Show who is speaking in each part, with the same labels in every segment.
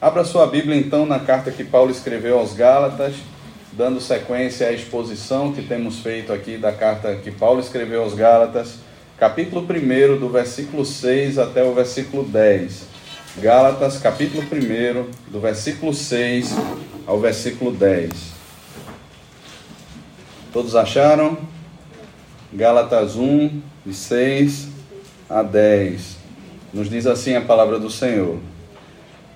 Speaker 1: Abra sua Bíblia então na carta que Paulo escreveu aos Gálatas, dando sequência à exposição que temos feito aqui da carta que Paulo escreveu aos Gálatas, capítulo 1, do versículo 6 até o versículo 10. Gálatas, capítulo 1, do versículo 6 ao versículo 10. Todos acharam? Gálatas 1, de 6 a 10. Nos diz assim a palavra do Senhor.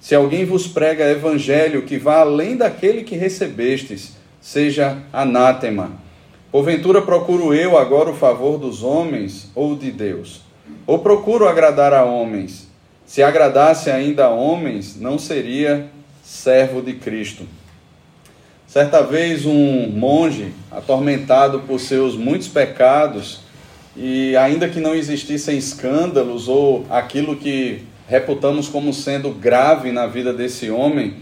Speaker 1: se alguém vos prega evangelho que vá além daquele que recebestes, seja anátema. Porventura procuro eu agora o favor dos homens ou de Deus? Ou procuro agradar a homens? Se agradasse ainda a homens, não seria servo de Cristo. Certa vez, um monge, atormentado por seus muitos pecados, e ainda que não existissem escândalos ou aquilo que reputamos como sendo grave na vida desse homem,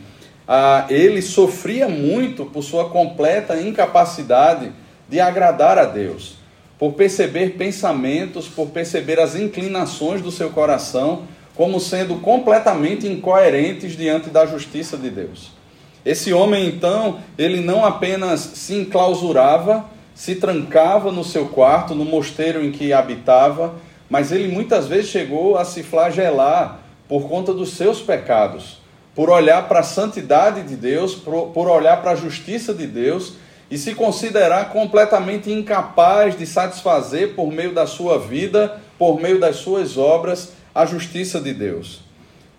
Speaker 1: ah, ele sofria muito por sua completa incapacidade de agradar a Deus, por perceber pensamentos, por perceber as inclinações do seu coração como sendo completamente incoerentes diante da justiça de Deus. Esse homem, então, ele não apenas se enclausurava, se trancava no seu quarto, no mosteiro em que habitava, mas ele muitas vezes chegou a se flagelar por conta dos seus pecados, por olhar para a santidade de Deus, por, olhar para a justiça de Deus e se considerar completamente incapaz de satisfazer por meio da sua vida, por meio das suas obras, a justiça de Deus.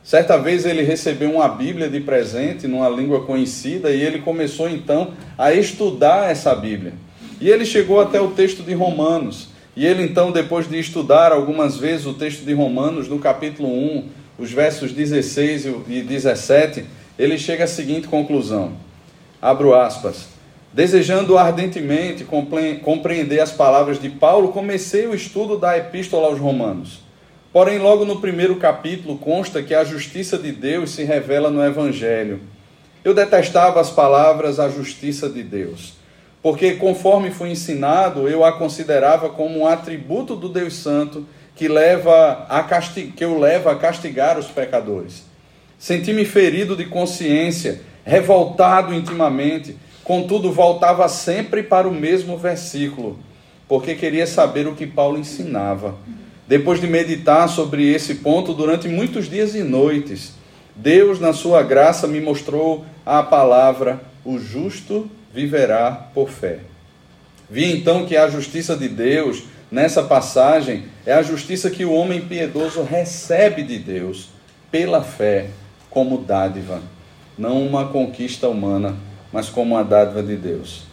Speaker 1: Certa vez ele recebeu uma Bíblia de presente numa língua conhecida e ele começou então a estudar essa Bíblia. E ele chegou até o texto de Romanos. E ele então, depois de estudar algumas vezes o texto de Romanos, no capítulo 1, os versos 16 e 17, ele chega à seguinte conclusão: abro aspas. Desejando ardentemente compreender as palavras de Paulo, comecei o estudo da epístola aos Romanos. Porém, logo no primeiro capítulo consta que a justiça de Deus se revela no Evangelho. Eu detestava as palavras a justiça de Deus porque conforme foi ensinado, eu a considerava como um atributo do Deus Santo que leva a que eu leva a castigar os pecadores. Senti-me ferido de consciência, revoltado intimamente, contudo voltava sempre para o mesmo versículo, porque queria saber o que Paulo ensinava. Depois de meditar sobre esse ponto durante muitos dias e noites, Deus, na sua graça, me mostrou a palavra: o justo viverá por fé. Vi então que a justiça de Deus, nessa passagem, é a justiça que o homem piedoso recebe de Deus pela fé, como dádiva, não uma conquista humana, mas como uma dádiva de Deus.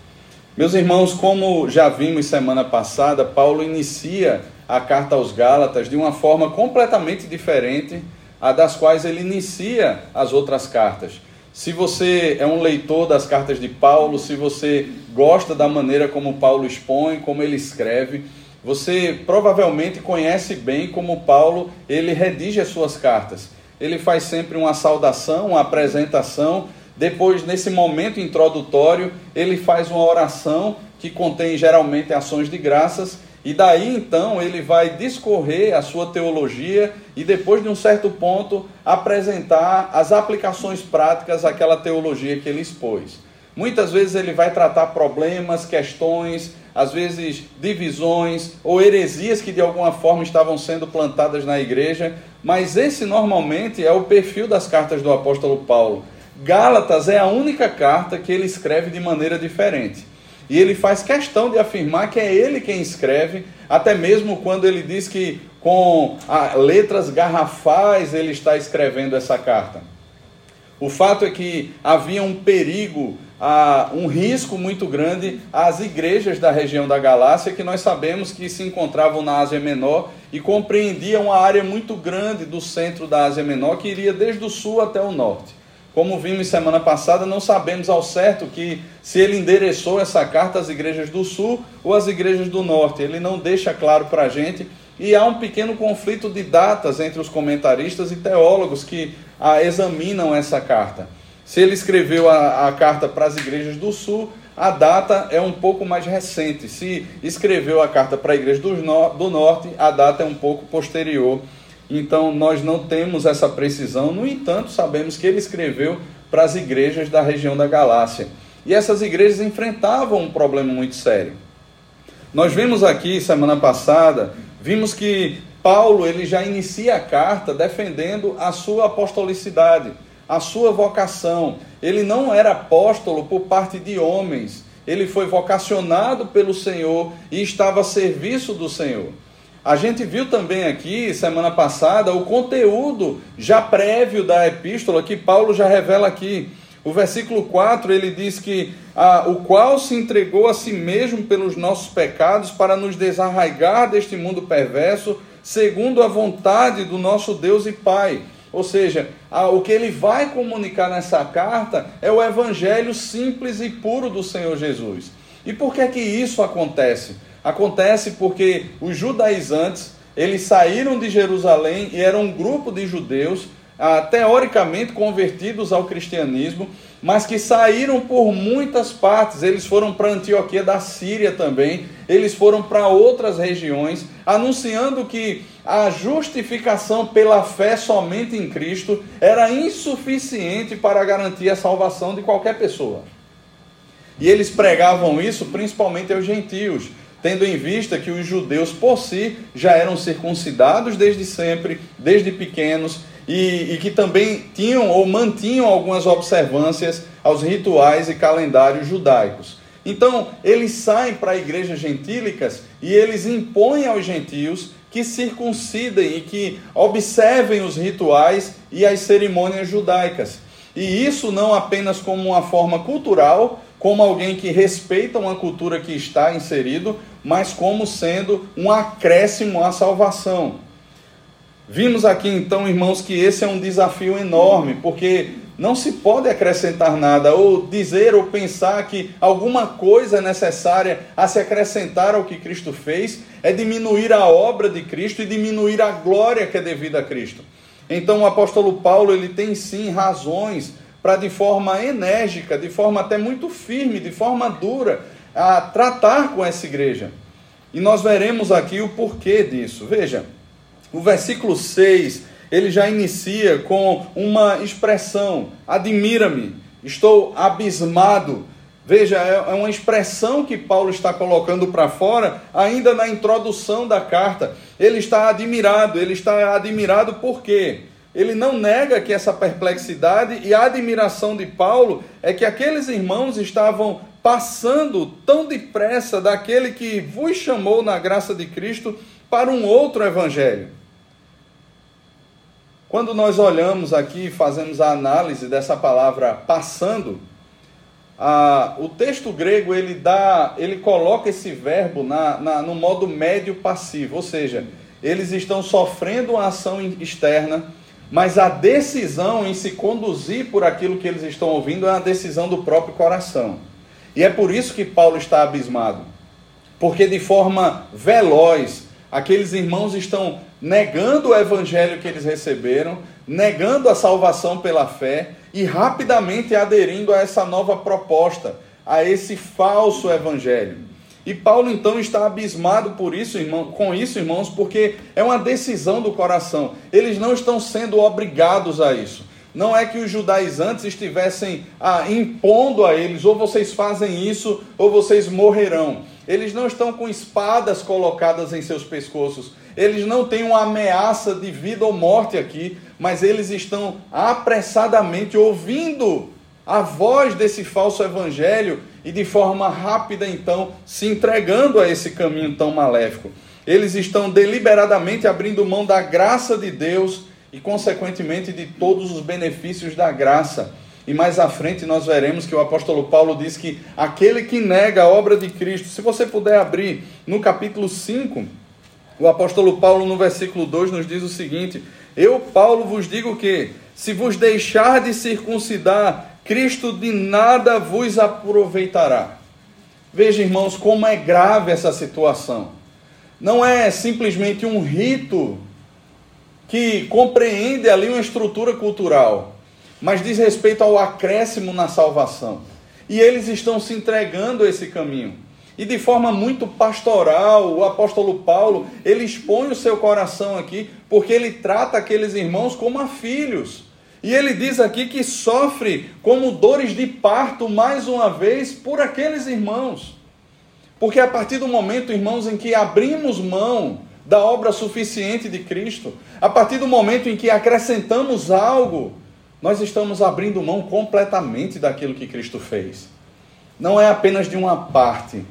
Speaker 1: Meus irmãos, como já vimos semana passada, Paulo inicia a carta aos Gálatas de uma forma completamente diferente a das quais ele inicia as outras cartas. Se você é um leitor das cartas de Paulo, se você gosta da maneira como Paulo expõe, como ele escreve, você provavelmente conhece bem como Paulo ele redige as suas cartas. Ele faz sempre uma saudação, uma apresentação. Depois, nesse momento introdutório, ele faz uma oração que contém geralmente ações de graças e daí então ele vai discorrer a sua teologia e depois de um certo ponto apresentar as aplicações práticas àquela teologia que ele expôs. Muitas vezes ele vai tratar problemas, questões, às vezes divisões ou heresias que de alguma forma estavam sendo plantadas na igreja, mas esse normalmente é o perfil das cartas do apóstolo Paulo. Gálatas é a única carta que ele escreve de maneira diferente. E ele faz questão de afirmar que é ele quem escreve, até mesmo quando ele diz que com letras garrafais ele está escrevendo essa carta. O fato é que havia um perigo, um risco muito grande às igrejas da região da Galácia, que nós sabemos que se encontravam na Ásia Menor e compreendiam uma área muito grande do centro da Ásia Menor, que iria desde o sul até o norte. Como vimos semana passada, não sabemos ao certo que se ele endereçou essa carta às igrejas do sul ou às igrejas do norte. Ele não deixa claro para a gente. E há um pequeno conflito de datas entre os comentaristas e teólogos que examinam essa carta. Se ele escreveu a, a carta para as igrejas do sul, a data é um pouco mais recente. Se escreveu a carta para a igreja do, do norte, a data é um pouco posterior então nós não temos essa precisão, no entanto, sabemos que ele escreveu para as igrejas da região da Galácia. E essas igrejas enfrentavam um problema muito sério. Nós vimos aqui semana passada, vimos que Paulo ele já inicia a carta defendendo a sua apostolicidade, a sua vocação. Ele não era apóstolo por parte de homens, ele foi vocacionado pelo Senhor e estava a serviço do Senhor. A gente viu também aqui, semana passada, o conteúdo já prévio da epístola que Paulo já revela aqui. O versículo 4 ele diz que ah, o qual se entregou a si mesmo pelos nossos pecados para nos desarraigar deste mundo perverso, segundo a vontade do nosso Deus e Pai. Ou seja, ah, o que ele vai comunicar nessa carta é o evangelho simples e puro do Senhor Jesus. E por que é que isso acontece? Acontece porque os judaizantes, eles saíram de Jerusalém e eram um grupo de judeus, ah, teoricamente convertidos ao cristianismo, mas que saíram por muitas partes. Eles foram para Antioquia da Síria também, eles foram para outras regiões, anunciando que a justificação pela fé somente em Cristo era insuficiente para garantir a salvação de qualquer pessoa. E eles pregavam isso principalmente aos gentios tendo em vista que os judeus por si já eram circuncidados desde sempre, desde pequenos, e, e, que também tinham ou mantinham algumas observâncias aos rituais e calendários judaicos. Então, eles saem para igrejas gentílicas e eles impõem aos gentios que circuncidem e que observem os rituais e as cerimônias judaicas. E isso não apenas como uma forma cultural, como alguém que respeita uma cultura que está inserido, mas como sendo um acréscimo à salvação. Vimos aqui então, irmãos, que esse é um desafio enorme, porque não se pode acrescentar nada, ou dizer ou pensar que alguma coisa é necessária a se acrescentar ao que Cristo fez, é diminuir a obra de Cristo e diminuir a glória que é devida a Cristo. Então o apóstolo Paulo, ele tem sim razões para de forma enérgica, de forma até muito firme, de forma dura, a tratar com essa igreja. E nós veremos aqui o porquê disso. Veja, o versículo 6, ele já inicia com uma expressão: admira-me, estou abismado. Veja, é, é uma expressão que Paulo está colocando para fora, ainda na introdução da carta. Ele está admirado, ele está admirado por quê? Ele não nega que essa perplexidade e a admiração de Paulo é que aqueles irmãos estavam passando tão depressa daquele que vos chamou na graça de Cristo para um outro evangelho. Quando nós olhamos aqui e fazemos a análise dessa palavra passando, a, o texto grego ele dá, ele coloca esse verbo na, na, no modo médio passivo, ou seja, eles estão sofrendo uma ação externa, mas a decisão em se conduzir por aquilo que eles estão ouvindo é uma decisão do próprio coração. E é por isso que Paulo está abismado. Porque de forma veloz, aqueles irmãos estão negando o evangelho que eles receberam, negando a salvação pela fé e rapidamente aderindo a essa nova proposta, a esse falso evangelho. E Paulo então está abismado por isso, irmão, com isso, irmãos, porque é uma decisão do coração. Eles não estão sendo obrigados a isso. Não é que os judaizantes estivessem ah, impondo a eles, ou vocês fazem isso, ou vocês morrerão. Eles não estão com espadas colocadas em seus pescoços. Eles não têm uma ameaça de vida ou morte aqui, mas eles estão apressadamente ouvindo a voz desse falso evangelho e de forma rápida, então, se entregando a esse caminho tão maléfico. Eles estão deliberadamente abrindo mão da graça de Deus e, consequentemente, de todos os benefícios da graça. E mais à frente nós veremos que o apóstolo Paulo diz que aquele que nega a obra de Cristo, se você puder abrir no capítulo 5, o apóstolo Paulo, no versículo 2, nos diz o seguinte: Eu, Paulo, vos digo que Se vos deixar de circuncidar, Cristo de nada vos aproveitará. Veja, irmãos, como é grave essa situação. Não é simplesmente um rito que compreende ali uma estrutura cultural, mas diz respeito ao acréscimo na salvação. E eles estão se entregando a esse caminho. E de forma muito pastoral, o apóstolo Paulo, ele expõe o seu coração aqui, porque ele trata aqueles irmãos como a filhos. E ele diz aqui que sofre como dores de parto mais uma vez por aqueles irmãos. Porque a partir do momento, irmãos, em que abrimos mão da obra suficiente de Cristo, a partir do momento em que acrescentamos algo, nós estamos abrindo mão completamente daquilo que Cristo fez. Não é apenas de uma parte,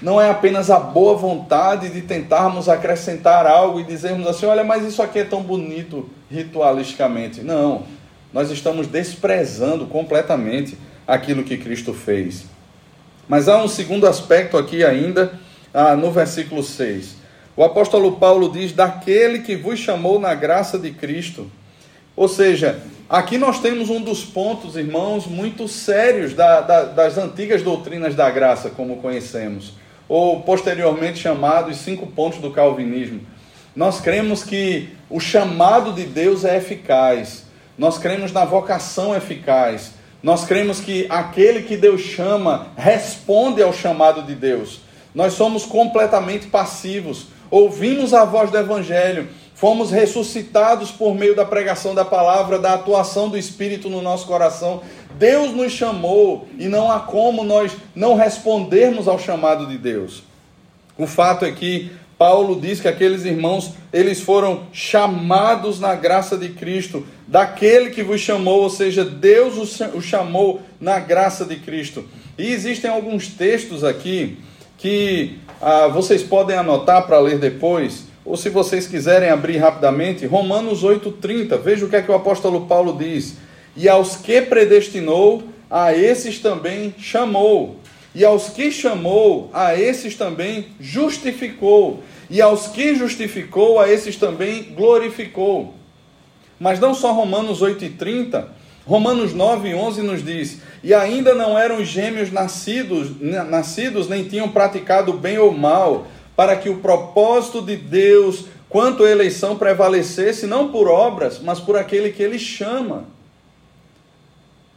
Speaker 1: não é apenas a boa vontade de tentarmos acrescentar algo e dizermos assim: olha, mas isso aqui é tão bonito ritualisticamente. Não, nós estamos desprezando completamente aquilo que Cristo fez. Mas há um segundo aspecto aqui ainda, ah, no versículo 6. O apóstolo Paulo diz: daquele que vos chamou na graça de Cristo. Ou seja, aqui nós temos um dos pontos, irmãos, muito sérios da, da, das antigas doutrinas da graça, como conhecemos, ou posteriormente chamados cinco pontos do calvinismo. Nós cremos que o chamado de Deus é eficaz, nós cremos na vocação eficaz. Nós cremos que aquele que Deus chama responde ao chamado de Deus. Nós somos completamente passivos. Ouvimos a voz do Evangelho, fomos ressuscitados por meio da pregação da palavra, da atuação do Espírito no nosso coração. Deus nos chamou e não há como nós não respondermos ao chamado de Deus. O fato é que Paulo diz que aqueles irmãos, eles foram chamados na graça de Cristo, daquele que vos chamou, ou seja, Deus os chamou na graça de Cristo. E existem alguns textos aqui que ah, vocês podem anotar para ler depois, ou se vocês quiserem abrir rapidamente, Romanos 8,30, veja o que é que o apóstolo Paulo diz. E aos que predestinou, a esses também chamou. E aos que chamou, a esses também justificou. E aos que justificou, a esses também glorificou. Mas não só Romanos 8 e 30, Romanos 9 e 11 nos diz: E ainda não eram gêmeos nascidos, nascidos, nem tinham praticado bem ou mal, para que o propósito de Deus quanto a eleição prevalecesse, não por obras, mas por aquele que ele chama.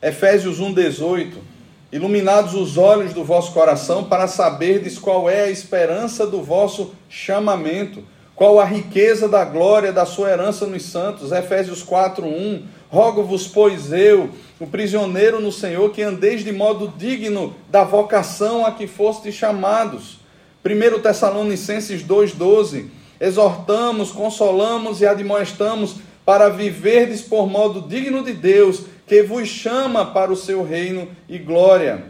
Speaker 1: Efésios 1, 18 iluminados os olhos do vosso coração, para saberdes qual é a esperança do vosso chamamento, qual a riqueza da glória da sua herança nos santos. Efésios 4:1. Rogo-vos, pois eu, o prisioneiro no Senhor, que andeis de modo digno da vocação a que fostes chamados. 1 Tessalonicenses 2:12. Exortamos, consolamos e admoestamos para viverdes por modo digno de Deus, que vos chama para o seu reino e glória.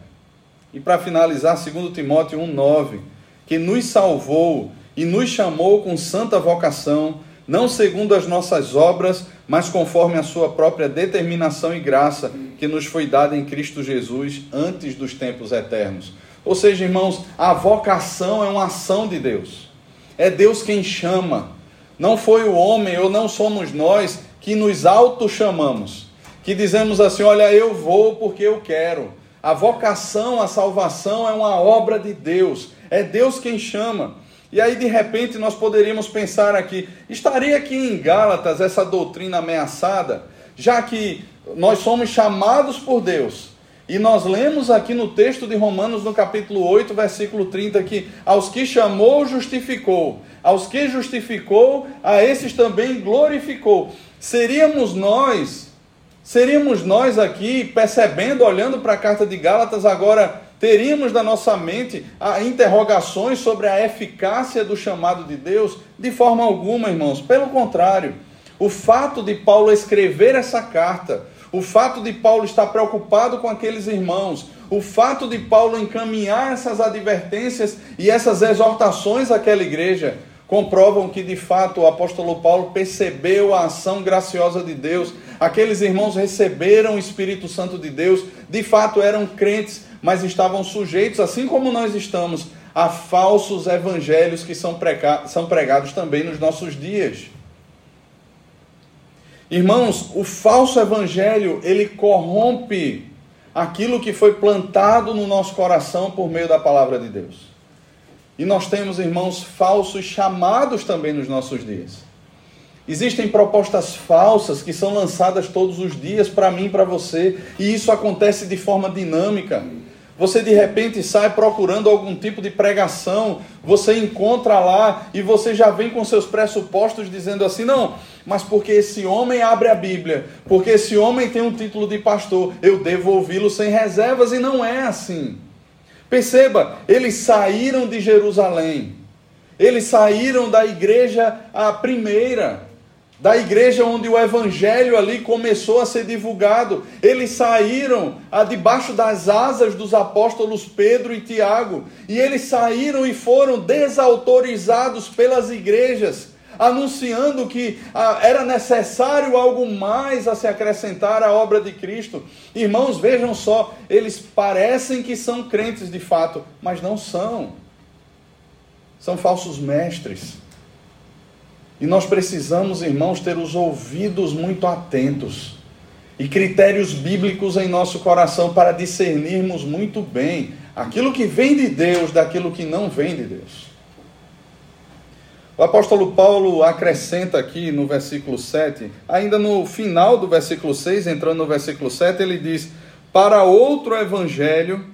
Speaker 1: E para finalizar, 2 Timóteo 1,9, que nos salvou e nos chamou com santa vocação, não segundo as nossas obras, mas conforme a sua própria determinação e graça, que nos foi dada em Cristo Jesus antes dos tempos eternos. Ou seja, irmãos, a vocação é uma ação de Deus. É Deus quem chama. Não foi o homem ou não somos nós que nos auto-chamamos que dizemos assim: olha, eu vou porque eu quero. A vocação, a salvação é uma obra de Deus, é Deus quem chama. E aí, de repente, nós poderíamos pensar aqui: estaria aqui em Gálatas essa doutrina ameaçada, já que nós somos chamados por Deus. E nós lemos aqui no texto de Romanos, no capítulo 8, versículo 30, que aos que chamou, justificou, aos que justificou, a esses também glorificou. Seríamos nós Seríamos nós aqui percebendo, olhando para a carta de Gálatas, agora teríamos na nossa mente interrogações sobre a eficácia do chamado de Deus? De forma alguma, irmãos. Pelo contrário, o fato de Paulo escrever essa carta, o fato de Paulo estar preocupado com aqueles irmãos, o fato de Paulo encaminhar essas advertências e essas exortações àquela igreja, comprovam que de fato o apóstolo Paulo percebeu a ação graciosa de Deus Aqueles irmãos receberam o Espírito Santo de Deus, de fato eram crentes, mas estavam sujeitos, assim como nós estamos, a falsos evangelhos que são, pregados também nos nossos dias. Irmãos, o falso evangelho, ele corrompe aquilo que foi plantado no nosso coração por meio da palavra de Deus. E nós temos, irmãos, falsos chamados também nos nossos dias. Existem propostas falsas que são lançadas todos os dias para mim para você, e isso acontece de forma dinâmica. Você de repente sai procurando algum tipo de pregação, você encontra lá e você já vem com seus pressupostos dizendo assim: não, mas porque esse homem abre a Bíblia, porque esse homem tem um título de pastor, eu devo ouvi-lo sem reservas, e não é assim. Perceba, eles saíram de Jerusalém, eles saíram da igreja a primeira da igreja onde o evangelho ali começou a ser divulgado. Eles saíram a debaixo das asas dos apóstolos Pedro e Tiago, e eles saíram e foram desautorizados pelas igrejas, anunciando que ah, era necessário algo mais a se acrescentar à obra de Cristo. Irmãos, vejam só, eles parecem que são crentes de fato, mas não são. São falsos mestres e nós precisamos, irmãos, ter os ouvidos muito atentos e critérios bíblicos em nosso coração para discernirmos muito bem aquilo que vem de Deus daquilo que não vem de Deus. O apóstolo Paulo acrescenta aqui no versículo 7, ainda no final do versículo 6, entrando no versículo 7, ele diz: Para outro evangelho,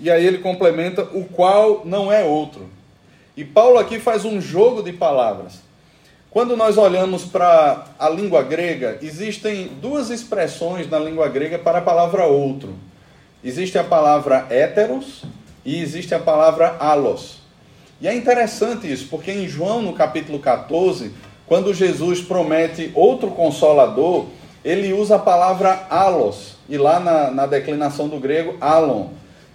Speaker 1: e aí ele complementa, o qual não é outro. E Paulo aqui faz um jogo de palavras. Quando nós olhamos para a língua grega, existem duas expressões na língua grega para a palavra outro. Existe a palavra héteros e existe a palavra alos. E é interessante isso, porque em João, no capítulo 14, quando Jesus promete outro consolador, ele usa a palavra alos, e lá na, na declinação do grego, alon.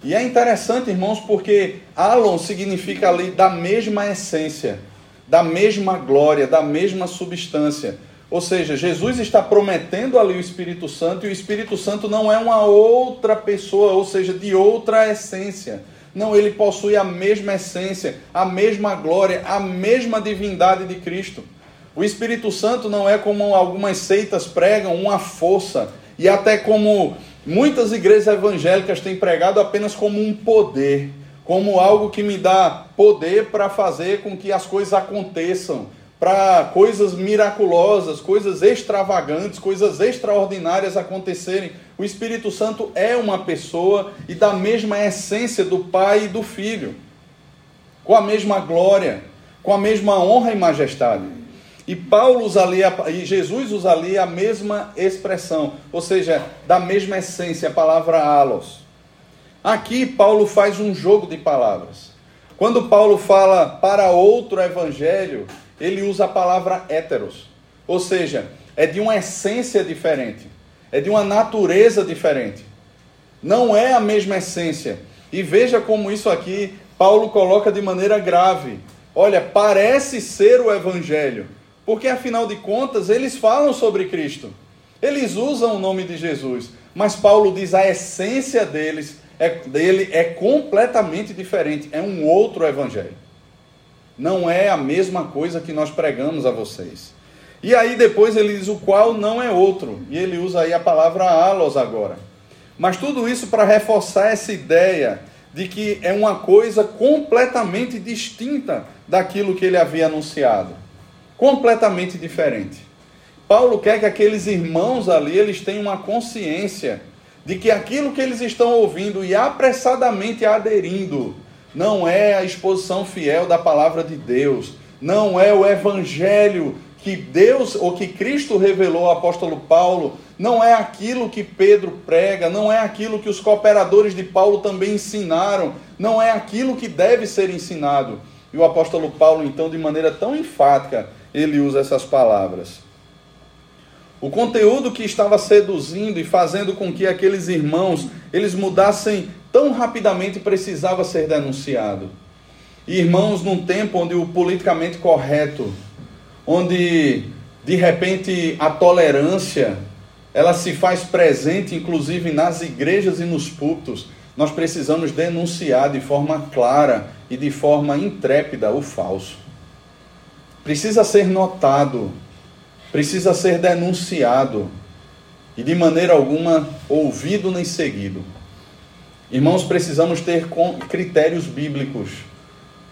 Speaker 1: E é interessante, irmãos, porque alon significa ali da mesma essência da mesma glória, da mesma substância. Ou seja, Jesus está prometendo ali o Espírito Santo e o Espírito Santo não é uma outra pessoa, ou seja, de outra essência. Não, ele possui a mesma essência, a mesma glória, a mesma divindade de Cristo. O Espírito Santo não é como algumas seitas pregam, uma força, e até como muitas igrejas evangélicas têm pregado apenas como um poder como algo que me dá poder para fazer com que as coisas aconteçam, para coisas miraculosas, coisas extravagantes, coisas extraordinárias acontecerem. O Espírito Santo é uma pessoa e da mesma essência do Pai e do Filho, com a mesma glória, com a mesma honra e majestade. E Paulo usa ali, e Jesus usa ali a mesma expressão, ou seja, da mesma essência, a palavra alos. Aqui Paulo faz um jogo de palavras. Quando Paulo fala para outro evangelho, ele usa a palavra héteros, ou seja, é de uma essência diferente, é de uma natureza diferente. Não é a mesma essência. E veja como isso aqui Paulo coloca de maneira grave. Olha, parece ser o evangelho, porque afinal de contas eles falam sobre Cristo. Eles usam o nome de Jesus, mas Paulo diz a essência deles é, dele é completamente diferente, é um outro evangelho. Não é a mesma coisa que nós pregamos a vocês. E aí depois ele diz o qual não é outro, e ele usa aí a palavra alos agora. Mas tudo isso para reforçar essa ideia de que é uma coisa completamente distinta daquilo que ele havia anunciado. Completamente diferente. Paulo quer que aqueles irmãos ali eles tenham uma consciência de que aquilo que eles estão ouvindo e apressadamente aderindo não é a exposição fiel da palavra de Deus, não é o evangelho que Deus ou que Cristo revelou ao apóstolo Paulo, não é aquilo que Pedro prega, não é aquilo que os cooperadores de Paulo também ensinaram, não é aquilo que deve ser ensinado. E o apóstolo Paulo, então, de maneira tão enfática, ele usa essas palavras. O conteúdo que estava seduzindo e fazendo com que aqueles irmãos eles mudassem tão rapidamente precisava ser denunciado. Irmãos, num tempo onde o politicamente correto, onde de repente a tolerância ela se faz presente inclusive nas igrejas e nos púlpitos, nós precisamos denunciar de forma clara e de forma intrépida o falso. Precisa ser notado precisa ser denunciado e de maneira alguma ouvido nem seguido. Irmãos, precisamos ter critérios bíblicos,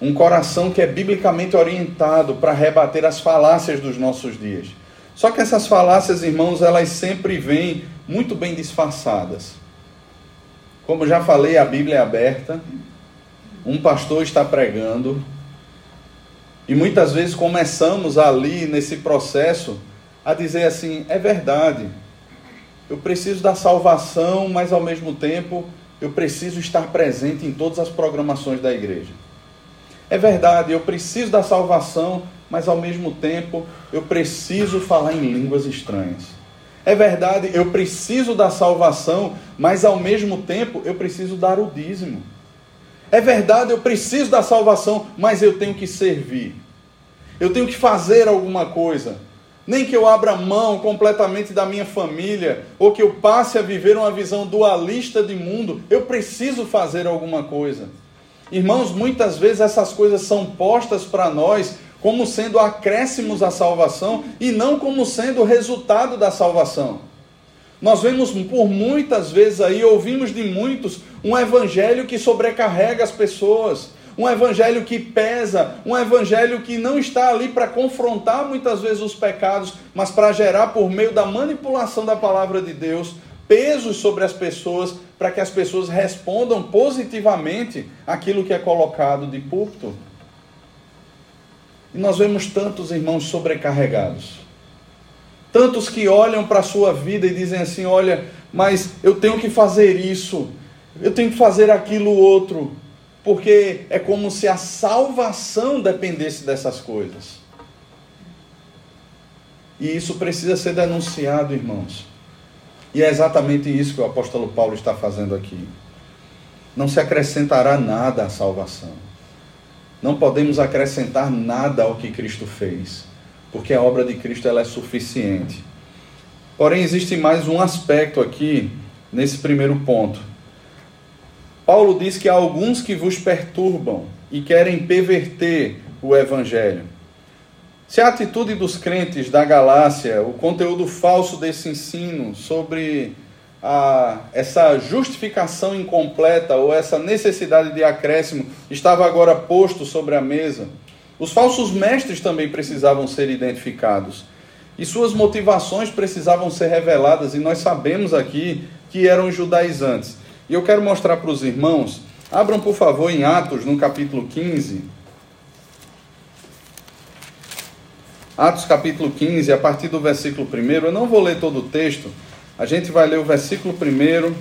Speaker 1: um coração que é biblicamente orientado para rebater as falácias dos nossos dias. Só que essas falácias, irmãos, elas sempre vêm muito bem disfarçadas. Como já falei, a Bíblia é aberta, um pastor está pregando, e muitas vezes começamos ali nesse processo a dizer assim: é verdade, eu preciso da salvação, mas ao mesmo tempo eu preciso estar presente em todas as programações da igreja. É verdade, eu preciso da salvação, mas ao mesmo tempo eu preciso falar em línguas estranhas. É verdade, eu preciso da salvação, mas ao mesmo tempo eu preciso dar o dízimo. É verdade, eu preciso da salvação, mas eu tenho que servir. Eu tenho que fazer alguma coisa. Nem que eu abra mão completamente da minha família, ou que eu passe a viver uma visão dualista de mundo, eu preciso fazer alguma coisa. Irmãos, muitas vezes essas coisas são postas para nós como sendo acréscimos à salvação e não como sendo resultado da salvação. Nós vemos por muitas vezes aí, ouvimos de muitos, um evangelho que sobrecarrega as pessoas, um evangelho que pesa, um evangelho que não está ali para confrontar muitas vezes os pecados, mas para gerar por meio da manipulação da palavra de Deus pesos sobre as pessoas, para que as pessoas respondam positivamente aquilo que é colocado de púlpito. E nós vemos tantos irmãos sobrecarregados. Tantos que olham para a sua vida e dizem assim: olha, mas eu tenho que fazer isso, eu tenho que fazer aquilo outro, porque é como se a salvação dependesse dessas coisas. E isso precisa ser denunciado, irmãos. E é exatamente isso que o apóstolo Paulo está fazendo aqui. Não se acrescentará nada à salvação. Não podemos acrescentar nada ao que Cristo fez, porque a obra de Cristo ela é suficiente. Porém, existe mais um aspecto aqui nesse primeiro ponto. Paulo diz que há alguns que vos perturbam e querem perverter o evangelho. Se a atitude dos crentes da Galácia, o conteúdo falso desse ensino sobre a, essa justificação incompleta ou essa necessidade de acréscimo estava agora posto sobre a mesa. Os falsos mestres também precisavam ser identificados e suas motivações precisavam ser reveladas, e nós sabemos aqui que eram judaizantes. E eu quero mostrar para os irmãos, abram por favor em Atos, no capítulo 15. Atos capítulo 15, a partir do versículo 1. Eu não vou ler todo o texto, a gente vai ler o versículo 1,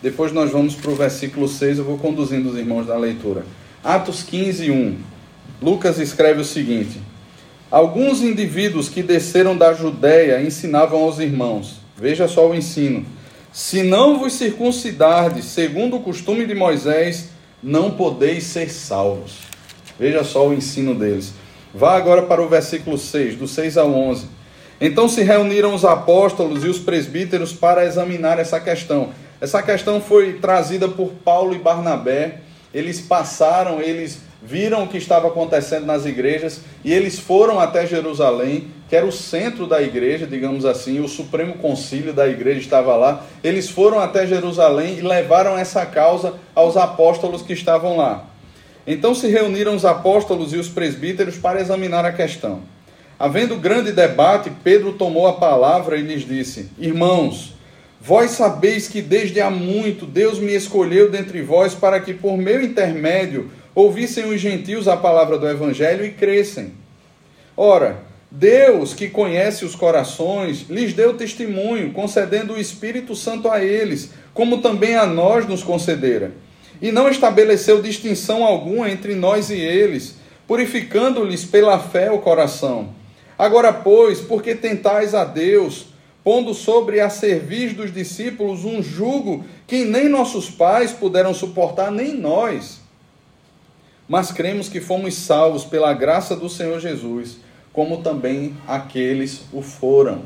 Speaker 1: depois nós vamos para o versículo 6, eu vou conduzindo os irmãos da leitura. Atos 15, 1. Lucas escreve o seguinte: Alguns indivíduos que desceram da Judéia ensinavam aos irmãos, veja só o ensino: se não vos circuncidardes segundo o costume de Moisés, não podeis ser salvos. Veja só o ensino deles. Vá agora para o versículo 6, do 6 ao 11. Então se reuniram os apóstolos e os presbíteros para examinar essa questão. Essa questão foi trazida por Paulo e Barnabé. Eles passaram, eles viram o que estava acontecendo nas igrejas e eles foram até Jerusalém, que era o centro da igreja, digamos assim, o supremo concílio da igreja estava lá. Eles foram até Jerusalém e levaram essa causa aos apóstolos que estavam lá. Então se reuniram os apóstolos e os presbíteros para examinar a questão. Havendo grande debate, Pedro tomou a palavra e lhes disse: Irmãos, vós sabeis que desde há muito Deus me escolheu dentre vós para que por meu intermédio ouvissem os gentios a palavra do evangelho e crescem. Ora, Deus, que conhece os corações, lhes deu testemunho, concedendo o Espírito Santo a eles, como também a nós nos concedera. E não estabeleceu distinção alguma entre nós e eles, purificando-lhes pela fé o coração. Agora, pois, porque tentais a Deus, pondo sobre a cerviz dos discípulos um jugo que nem nossos pais puderam suportar, nem nós. Mas cremos que fomos salvos pela graça do Senhor Jesus, como também aqueles o foram.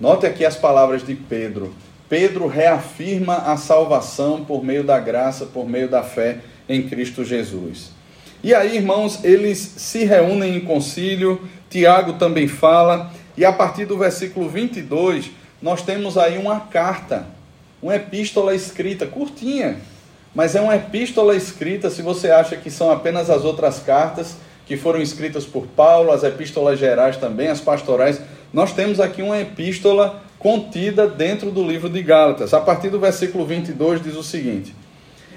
Speaker 1: Note aqui as palavras de Pedro. Pedro reafirma a salvação por meio da graça, por meio da fé em Cristo Jesus. E aí, irmãos, eles se reúnem em concílio, Tiago também fala, E a partir do versículo 22, nós temos aí uma carta, uma epístola escrita, curtinha, mas é uma epístola escrita, se você acha que são apenas as outras cartas que foram escritas por Paulo, as epístolas gerais também, as pastorais, nós temos aqui uma epístola contida dentro do livro de Gálatas. A partir do versículo 22 diz o seguinte: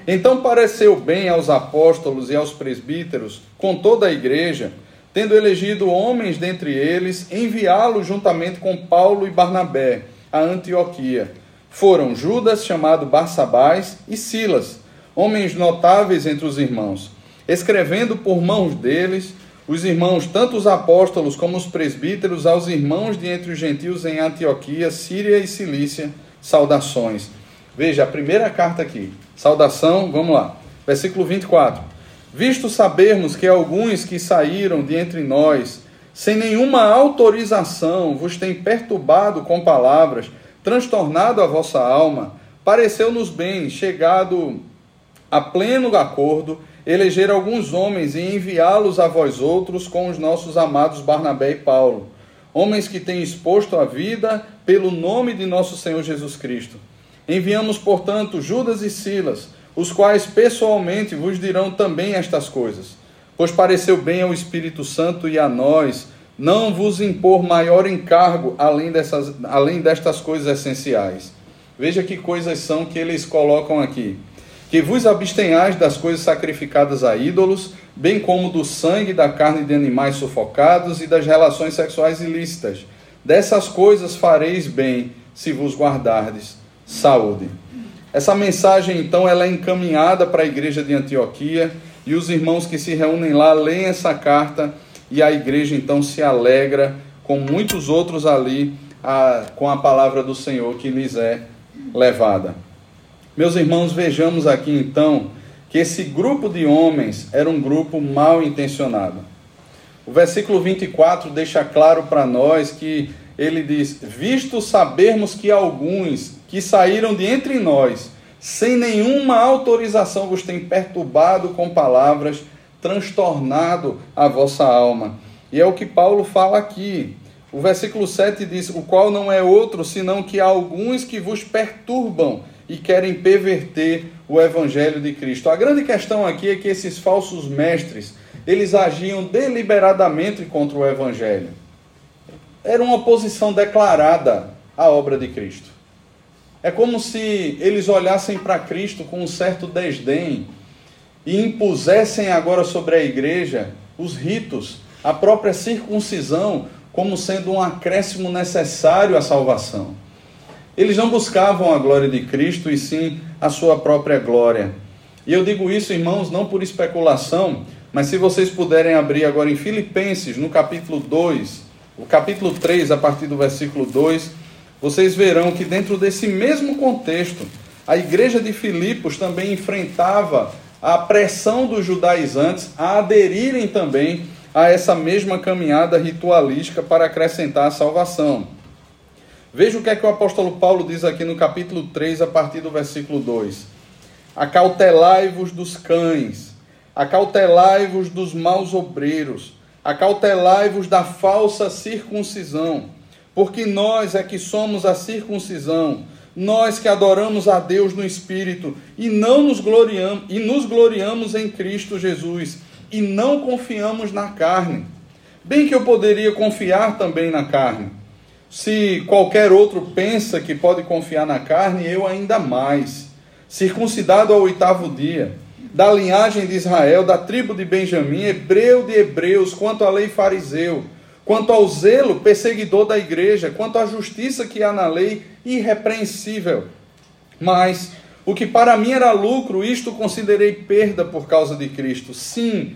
Speaker 1: Então pareceu bem aos apóstolos e aos presbíteros, com toda a igreja, tendo elegido homens dentre eles, enviá-los juntamente com Paulo e Barnabé a Antioquia. Foram Judas, chamado Barsabás, e Silas, homens notáveis entre os irmãos, escrevendo por mãos deles os irmãos, tanto os apóstolos como os presbíteros, aos irmãos de entre os gentios em Antioquia, Síria e Cilícia, saudações. Veja a primeira carta aqui. Saudação, vamos lá. Versículo 24. Visto sabermos que alguns que saíram de entre nós, sem nenhuma autorização, vos têm perturbado com palavras, transtornado a vossa alma, pareceu-nos bem, chegado a pleno acordo, eleger alguns homens e enviá-los a vós outros com os nossos amados Barnabé e Paulo, homens que têm exposto a vida pelo nome de nosso Senhor Jesus Cristo. Enviamos, portanto, Judas e Silas, os quais pessoalmente vos dirão também estas coisas, pois pareceu bem ao Espírito Santo e a nós não vos impor maior encargo além, dessas, além destas coisas essenciais. Veja que coisas são que eles colocam aqui que vos abstenhais das coisas sacrificadas a ídolos, bem como do sangue da carne de animais sufocados e das relações sexuais ilícitas. Dessas coisas fareis bem, se vos guardardes saúde. Essa mensagem, então, ela é encaminhada para a igreja de Antioquia e os irmãos que se reúnem lá leem essa carta e a igreja, então, se alegra com muitos outros ali a, com a palavra do Senhor que lhes é levada. Meus irmãos, vejamos aqui então que esse grupo de homens era um grupo mal intencionado. O versículo 24 deixa claro para nós que ele diz: Visto sabermos que alguns que saíram de entre nós, sem nenhuma autorização, vos têm perturbado com palavras, transtornado a vossa alma. E é o que Paulo fala aqui. O versículo 7 diz: O qual não é outro senão que alguns que vos perturbam e querem perverter o evangelho de Cristo. A grande questão aqui é que esses falsos mestres, eles agiam deliberadamente contra o evangelho. Era uma oposição declarada à obra de Cristo. É como se eles olhassem para Cristo com um certo desdém e impusessem agora sobre a igreja os ritos, a própria circuncisão, como sendo um acréscimo necessário à salvação. Eles não buscavam a glória de Cristo e sim a sua própria glória. E eu digo isso, irmãos, não por especulação, mas se vocês puderem abrir agora em Filipenses, no capítulo 2, o capítulo 3, a partir do versículo 2, vocês verão que dentro desse mesmo contexto, a igreja de Filipos também enfrentava a pressão dos judaizantes a aderirem também a essa mesma caminhada ritualística para acrescentar a salvação. Veja o que é que o apóstolo Paulo diz aqui no capítulo 3, a partir do versículo 2. Acautelai-vos dos cães, acautelai-vos dos maus obreiros, acautelai-vos da falsa circuncisão, porque nós é que somos a circuncisão, nós que adoramos a Deus no Espírito e não nos gloriamos e nos gloriamos em Cristo Jesus e não confiamos na carne. Bem que eu poderia confiar também na carne se qualquer outro pensa que pode confiar na carne, eu ainda mais. Circuncidado ao oitavo dia, da linhagem de Israel, da tribo de Benjamim, hebreu de hebreus, quanto à lei fariseu, quanto ao zelo perseguidor da igreja, quanto à justiça que há na lei, irrepreensível. Mas o que para mim era lucro, isto considerei perda por causa de Cristo. Sim,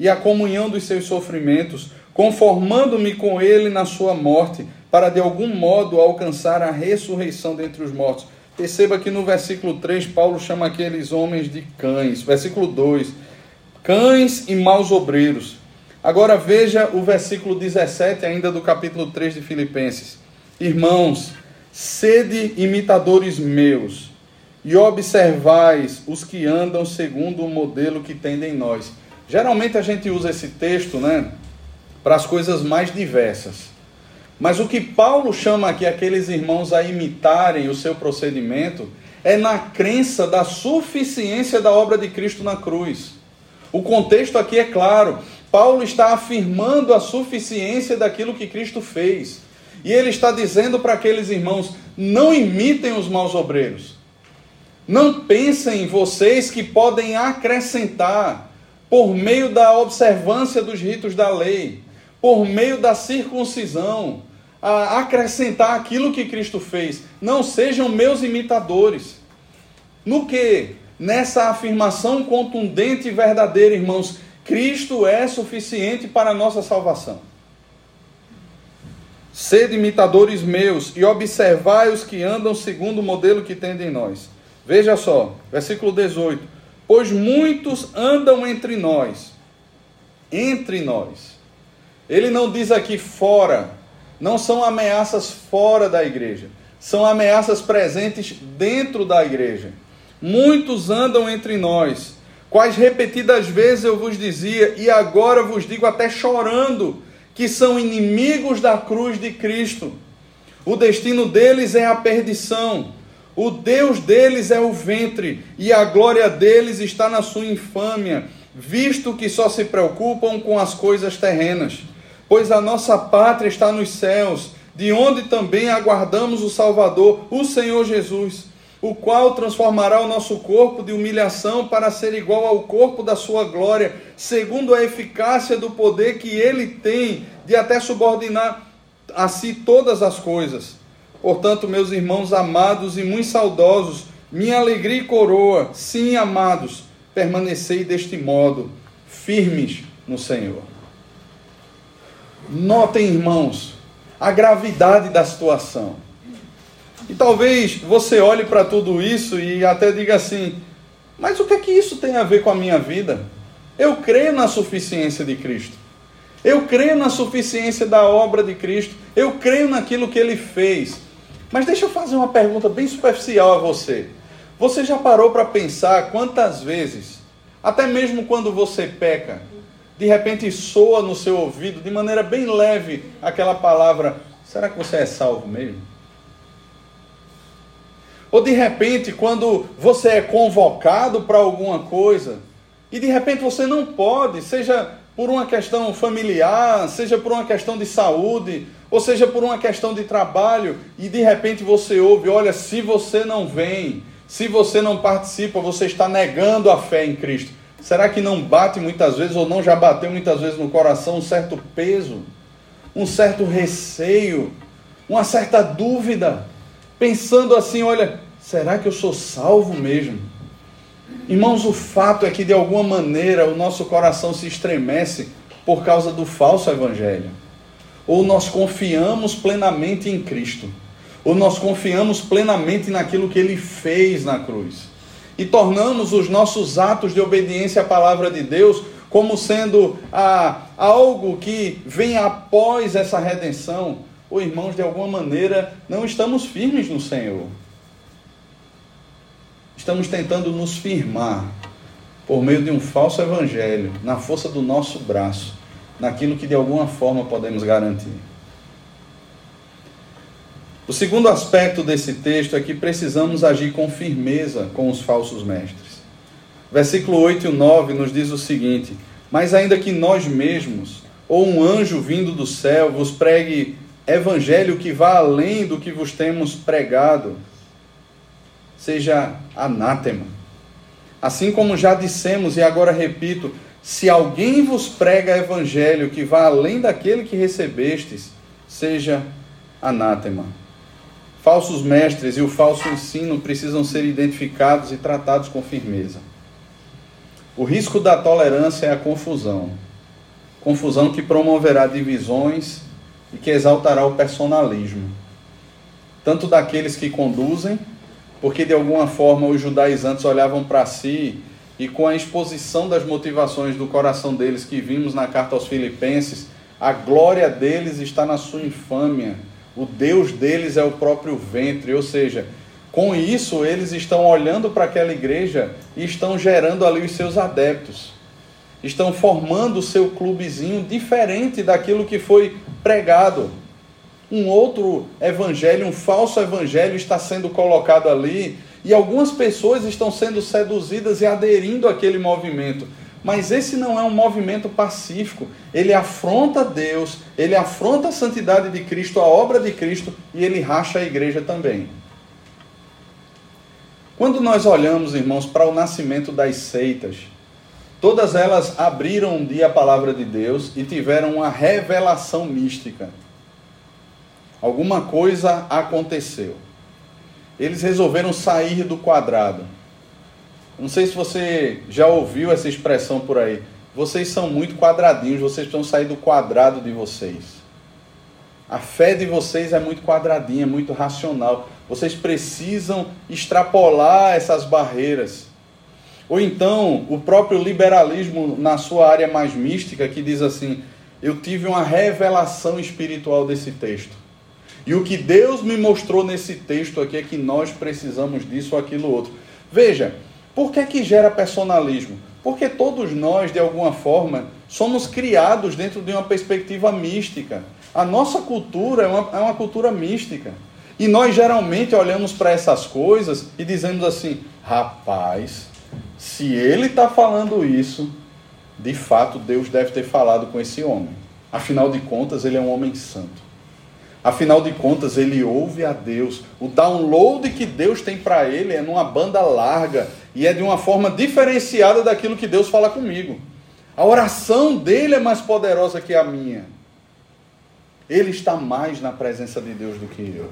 Speaker 1: e a comunhão dos seus sofrimentos, conformando-me com ele na sua morte, para de algum modo alcançar a ressurreição dentre os mortos. Perceba que no versículo 3, Paulo chama aqueles homens de cães. Versículo 2: cães e maus obreiros. Agora veja o versículo 17, ainda do capítulo 3 de Filipenses. Irmãos, sede imitadores meus e observais os que andam segundo o modelo que tem em nós. Geralmente a gente usa esse texto, né, para as coisas mais diversas. Mas o que Paulo chama aqui aqueles irmãos a imitarem o seu procedimento é na crença da suficiência da obra de Cristo na cruz. O contexto aqui é claro. Paulo está afirmando a suficiência daquilo que Cristo fez. E ele está dizendo para aqueles irmãos: não imitem os maus obreiros. Não pensem vocês que podem acrescentar por meio da observância dos ritos da lei, por meio da circuncisão, a acrescentar aquilo que Cristo fez. Não sejam meus imitadores. No que? Nessa afirmação contundente e verdadeira, irmãos, Cristo é suficiente para a nossa salvação. Sede imitadores meus e observai os que andam segundo o modelo que tem em nós. Veja só, versículo 18: Pois muitos andam entre nós, entre nós. Ele não diz aqui fora, não são ameaças fora da igreja, são ameaças presentes dentro da igreja. Muitos andam entre nós, quais repetidas vezes eu vos dizia, e agora vos digo até chorando, que são inimigos da cruz de Cristo. O destino deles é a perdição. O Deus deles é o ventre, e a glória deles está na sua infâmia, visto que só se preocupam com as coisas terrenas. Pois a nossa pátria está nos céus, de onde também aguardamos o Salvador, o Senhor Jesus o qual transformará o nosso corpo de humilhação para ser igual ao corpo da sua glória, segundo a eficácia do poder que ele tem de até subordinar a si todas as coisas. Portanto, meus irmãos amados e muito saudosos, minha alegria e coroa, sim, amados, permanecei deste modo, firmes no Senhor. Notem, irmãos, a gravidade da situação. E talvez você olhe para tudo isso e até diga assim: mas o que é que isso tem a ver com a minha vida? Eu creio na suficiência de Cristo. Eu creio na suficiência da obra de Cristo. Eu creio naquilo que ele fez. Mas deixa eu fazer uma pergunta bem superficial a você. Você já parou para pensar quantas vezes, até mesmo quando você peca, de repente soa no seu ouvido de maneira bem leve aquela palavra: será que você é salvo mesmo? Ou de repente, quando você é convocado para alguma coisa, e de repente você não pode, seja por uma questão familiar, seja por uma questão de saúde, ou seja por uma questão de trabalho, e de repente você ouve: olha, se você não vem, se você não participa, você está negando a fé em Cristo. Será que não bate muitas vezes, ou não já bateu muitas vezes no coração um certo peso, um certo receio, uma certa dúvida? pensando assim: olha, será que eu sou salvo mesmo? Irmãos, o fato é que de alguma maneira o nosso coração se estremece por causa do falso evangelho. Ou nós confiamos plenamente em Cristo, ou nós confiamos plenamente naquilo que ele fez na cruz. E tornamos os nossos atos de obediência à palavra de Deus como sendo ah, algo que vem após essa redenção, ou irmãos, de alguma maneira, não estamos firmes no Senhor. Estamos tentando nos firmar por meio de um falso evangelho, na força do nosso braço, naquilo que de alguma forma podemos garantir. O segundo aspecto desse texto é que precisamos agir com firmeza com os falsos mestres. Versículo 8 e 9 nos diz o seguinte: Mas ainda que nós mesmos, ou um anjo vindo do céu, vos pregue evangelho que vá além do que vos temos pregado, seja anátema. Assim como já dissemos e agora repito, se alguém vos prega evangelho que vá além daquele que recebestes, seja anátema. Falsos mestres e o falso ensino precisam ser identificados e tratados com firmeza. O risco da tolerância é a confusão. Confusão que promoverá divisões e que exaltará o personalismo, tanto daqueles que conduzem, porque de alguma forma os judaizantes olhavam para si e com a exposição das motivações do coração deles que vimos na carta aos Filipenses, a glória deles está na sua infâmia. O Deus deles é o próprio ventre, ou seja, com isso eles estão olhando para aquela igreja e estão gerando ali os seus adeptos. Estão formando o seu clubezinho diferente daquilo que foi pregado. Um outro evangelho, um falso evangelho está sendo colocado ali e algumas pessoas estão sendo seduzidas e aderindo àquele movimento. Mas esse não é um movimento pacífico. Ele afronta Deus, ele afronta a santidade de Cristo, a obra de Cristo, e ele racha a igreja também. Quando nós olhamos, irmãos, para o nascimento das seitas, todas elas abriram um dia a palavra de Deus e tiveram uma revelação mística. Alguma coisa aconteceu. Eles resolveram sair do quadrado. Não sei se você já ouviu essa expressão por aí. Vocês são muito quadradinhos, vocês precisam sair do quadrado de vocês. A fé de vocês é muito quadradinha, muito racional. Vocês precisam extrapolar essas barreiras. Ou então, o próprio liberalismo, na sua área mais mística, que diz assim: Eu tive uma revelação espiritual desse texto. E o que Deus me mostrou nesse texto aqui é que nós precisamos disso ou aquilo outro. Veja, por que, que gera personalismo? Porque todos nós, de alguma forma, somos criados dentro de uma perspectiva mística. A nossa cultura é uma, é uma cultura mística. E nós geralmente olhamos para essas coisas e dizemos assim: rapaz, se ele está falando isso, de fato Deus deve ter falado com esse homem. Afinal de contas, ele é um homem santo. Afinal de contas, ele ouve a Deus. O download que Deus tem para ele é numa banda larga e é de uma forma diferenciada daquilo que Deus fala comigo. A oração dele é mais poderosa que a minha. Ele está mais na presença de Deus do que eu.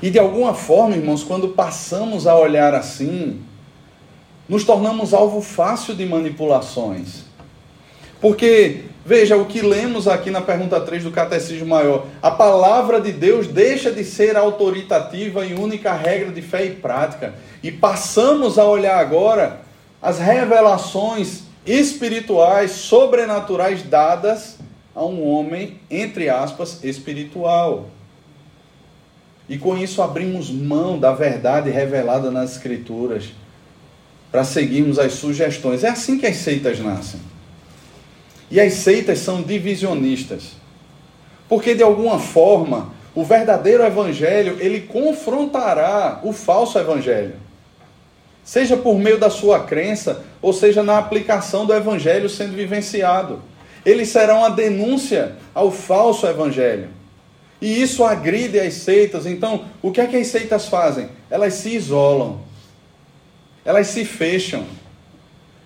Speaker 1: E de alguma forma, irmãos, quando passamos a olhar assim, nos tornamos alvo fácil de manipulações. Porque Veja o que lemos aqui na pergunta 3 do Catecismo Maior. A palavra de Deus deixa de ser autoritativa e única regra de fé e prática. E passamos a olhar agora as revelações espirituais, sobrenaturais dadas a um homem, entre aspas, espiritual. E com isso abrimos mão da verdade revelada nas Escrituras para seguirmos as sugestões. É assim que as seitas nascem. E as seitas são divisionistas. Porque de alguma forma, o verdadeiro evangelho, ele confrontará o falso evangelho. Seja por meio da sua crença, ou seja na aplicação do evangelho sendo vivenciado. Eles serão uma denúncia ao falso evangelho. E isso agride as seitas. Então, o que é que as seitas fazem? Elas se isolam. Elas se fecham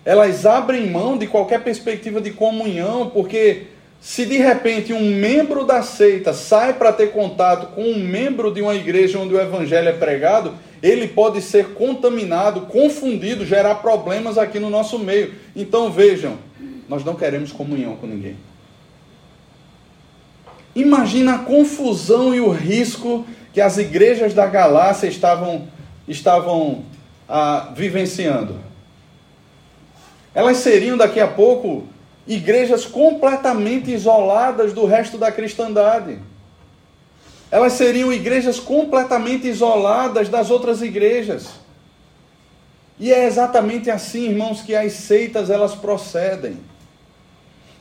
Speaker 1: elas abrem mão de qualquer perspectiva de comunhão, porque se de repente um membro da seita sai para ter contato com um membro de uma igreja onde o evangelho é pregado, ele pode ser contaminado, confundido, gerar problemas aqui no nosso meio. Então vejam, nós não queremos comunhão com ninguém. Imagina a confusão e o risco que as igrejas da Galácia estavam, estavam ah, vivenciando elas seriam daqui a pouco igrejas completamente isoladas do resto da cristandade. Elas seriam igrejas completamente isoladas das outras igrejas. E é exatamente assim, irmãos, que as seitas elas procedem.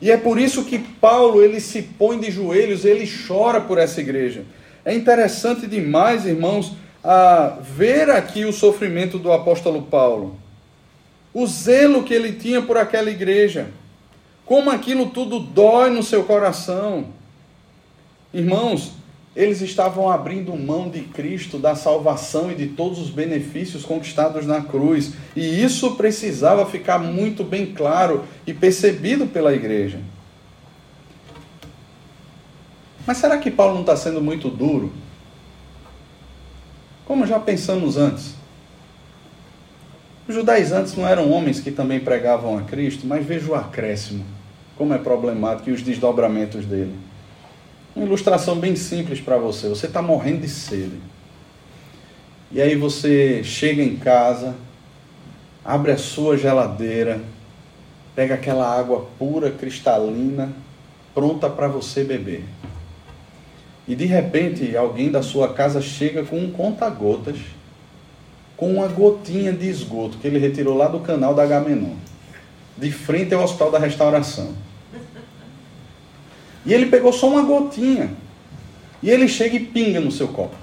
Speaker 1: E é por isso que Paulo ele se põe de joelhos, ele chora por essa igreja. É interessante demais, irmãos, a ver aqui o sofrimento do apóstolo Paulo o zelo que ele tinha por aquela igreja, como aquilo tudo dói no seu coração. Irmãos, eles estavam abrindo mão de Cristo, da salvação e de todos os benefícios conquistados na cruz. E isso precisava ficar muito bem claro e percebido pela igreja. Mas será que Paulo não está sendo muito duro? Como já pensamos antes. Os judaizantes não eram homens que também pregavam a Cristo, mas veja o acréscimo, como é problemático e os desdobramentos dele. Uma ilustração bem simples para você. Você está morrendo de sede. E aí você chega em casa, abre a sua geladeira, pega aquela água pura, cristalina, pronta para você beber. E de repente alguém da sua casa chega com um conta-gotas, com uma gotinha de esgoto que ele retirou lá do canal da Agamenon, de frente ao Hospital da Restauração. E ele pegou só uma gotinha. E ele chega e pinga no seu copo.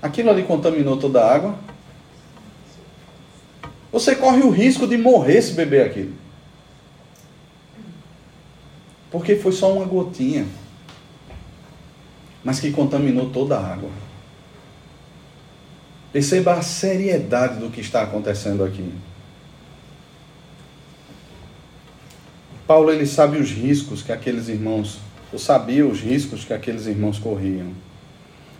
Speaker 1: Aquilo ali contaminou toda a água. Você corre o risco de morrer se beber aquilo. Porque foi só uma gotinha. Mas que contaminou toda a água. Perceba a seriedade do que está acontecendo aqui. Paulo ele sabe os riscos que aqueles irmãos, eu sabia os riscos que aqueles irmãos corriam.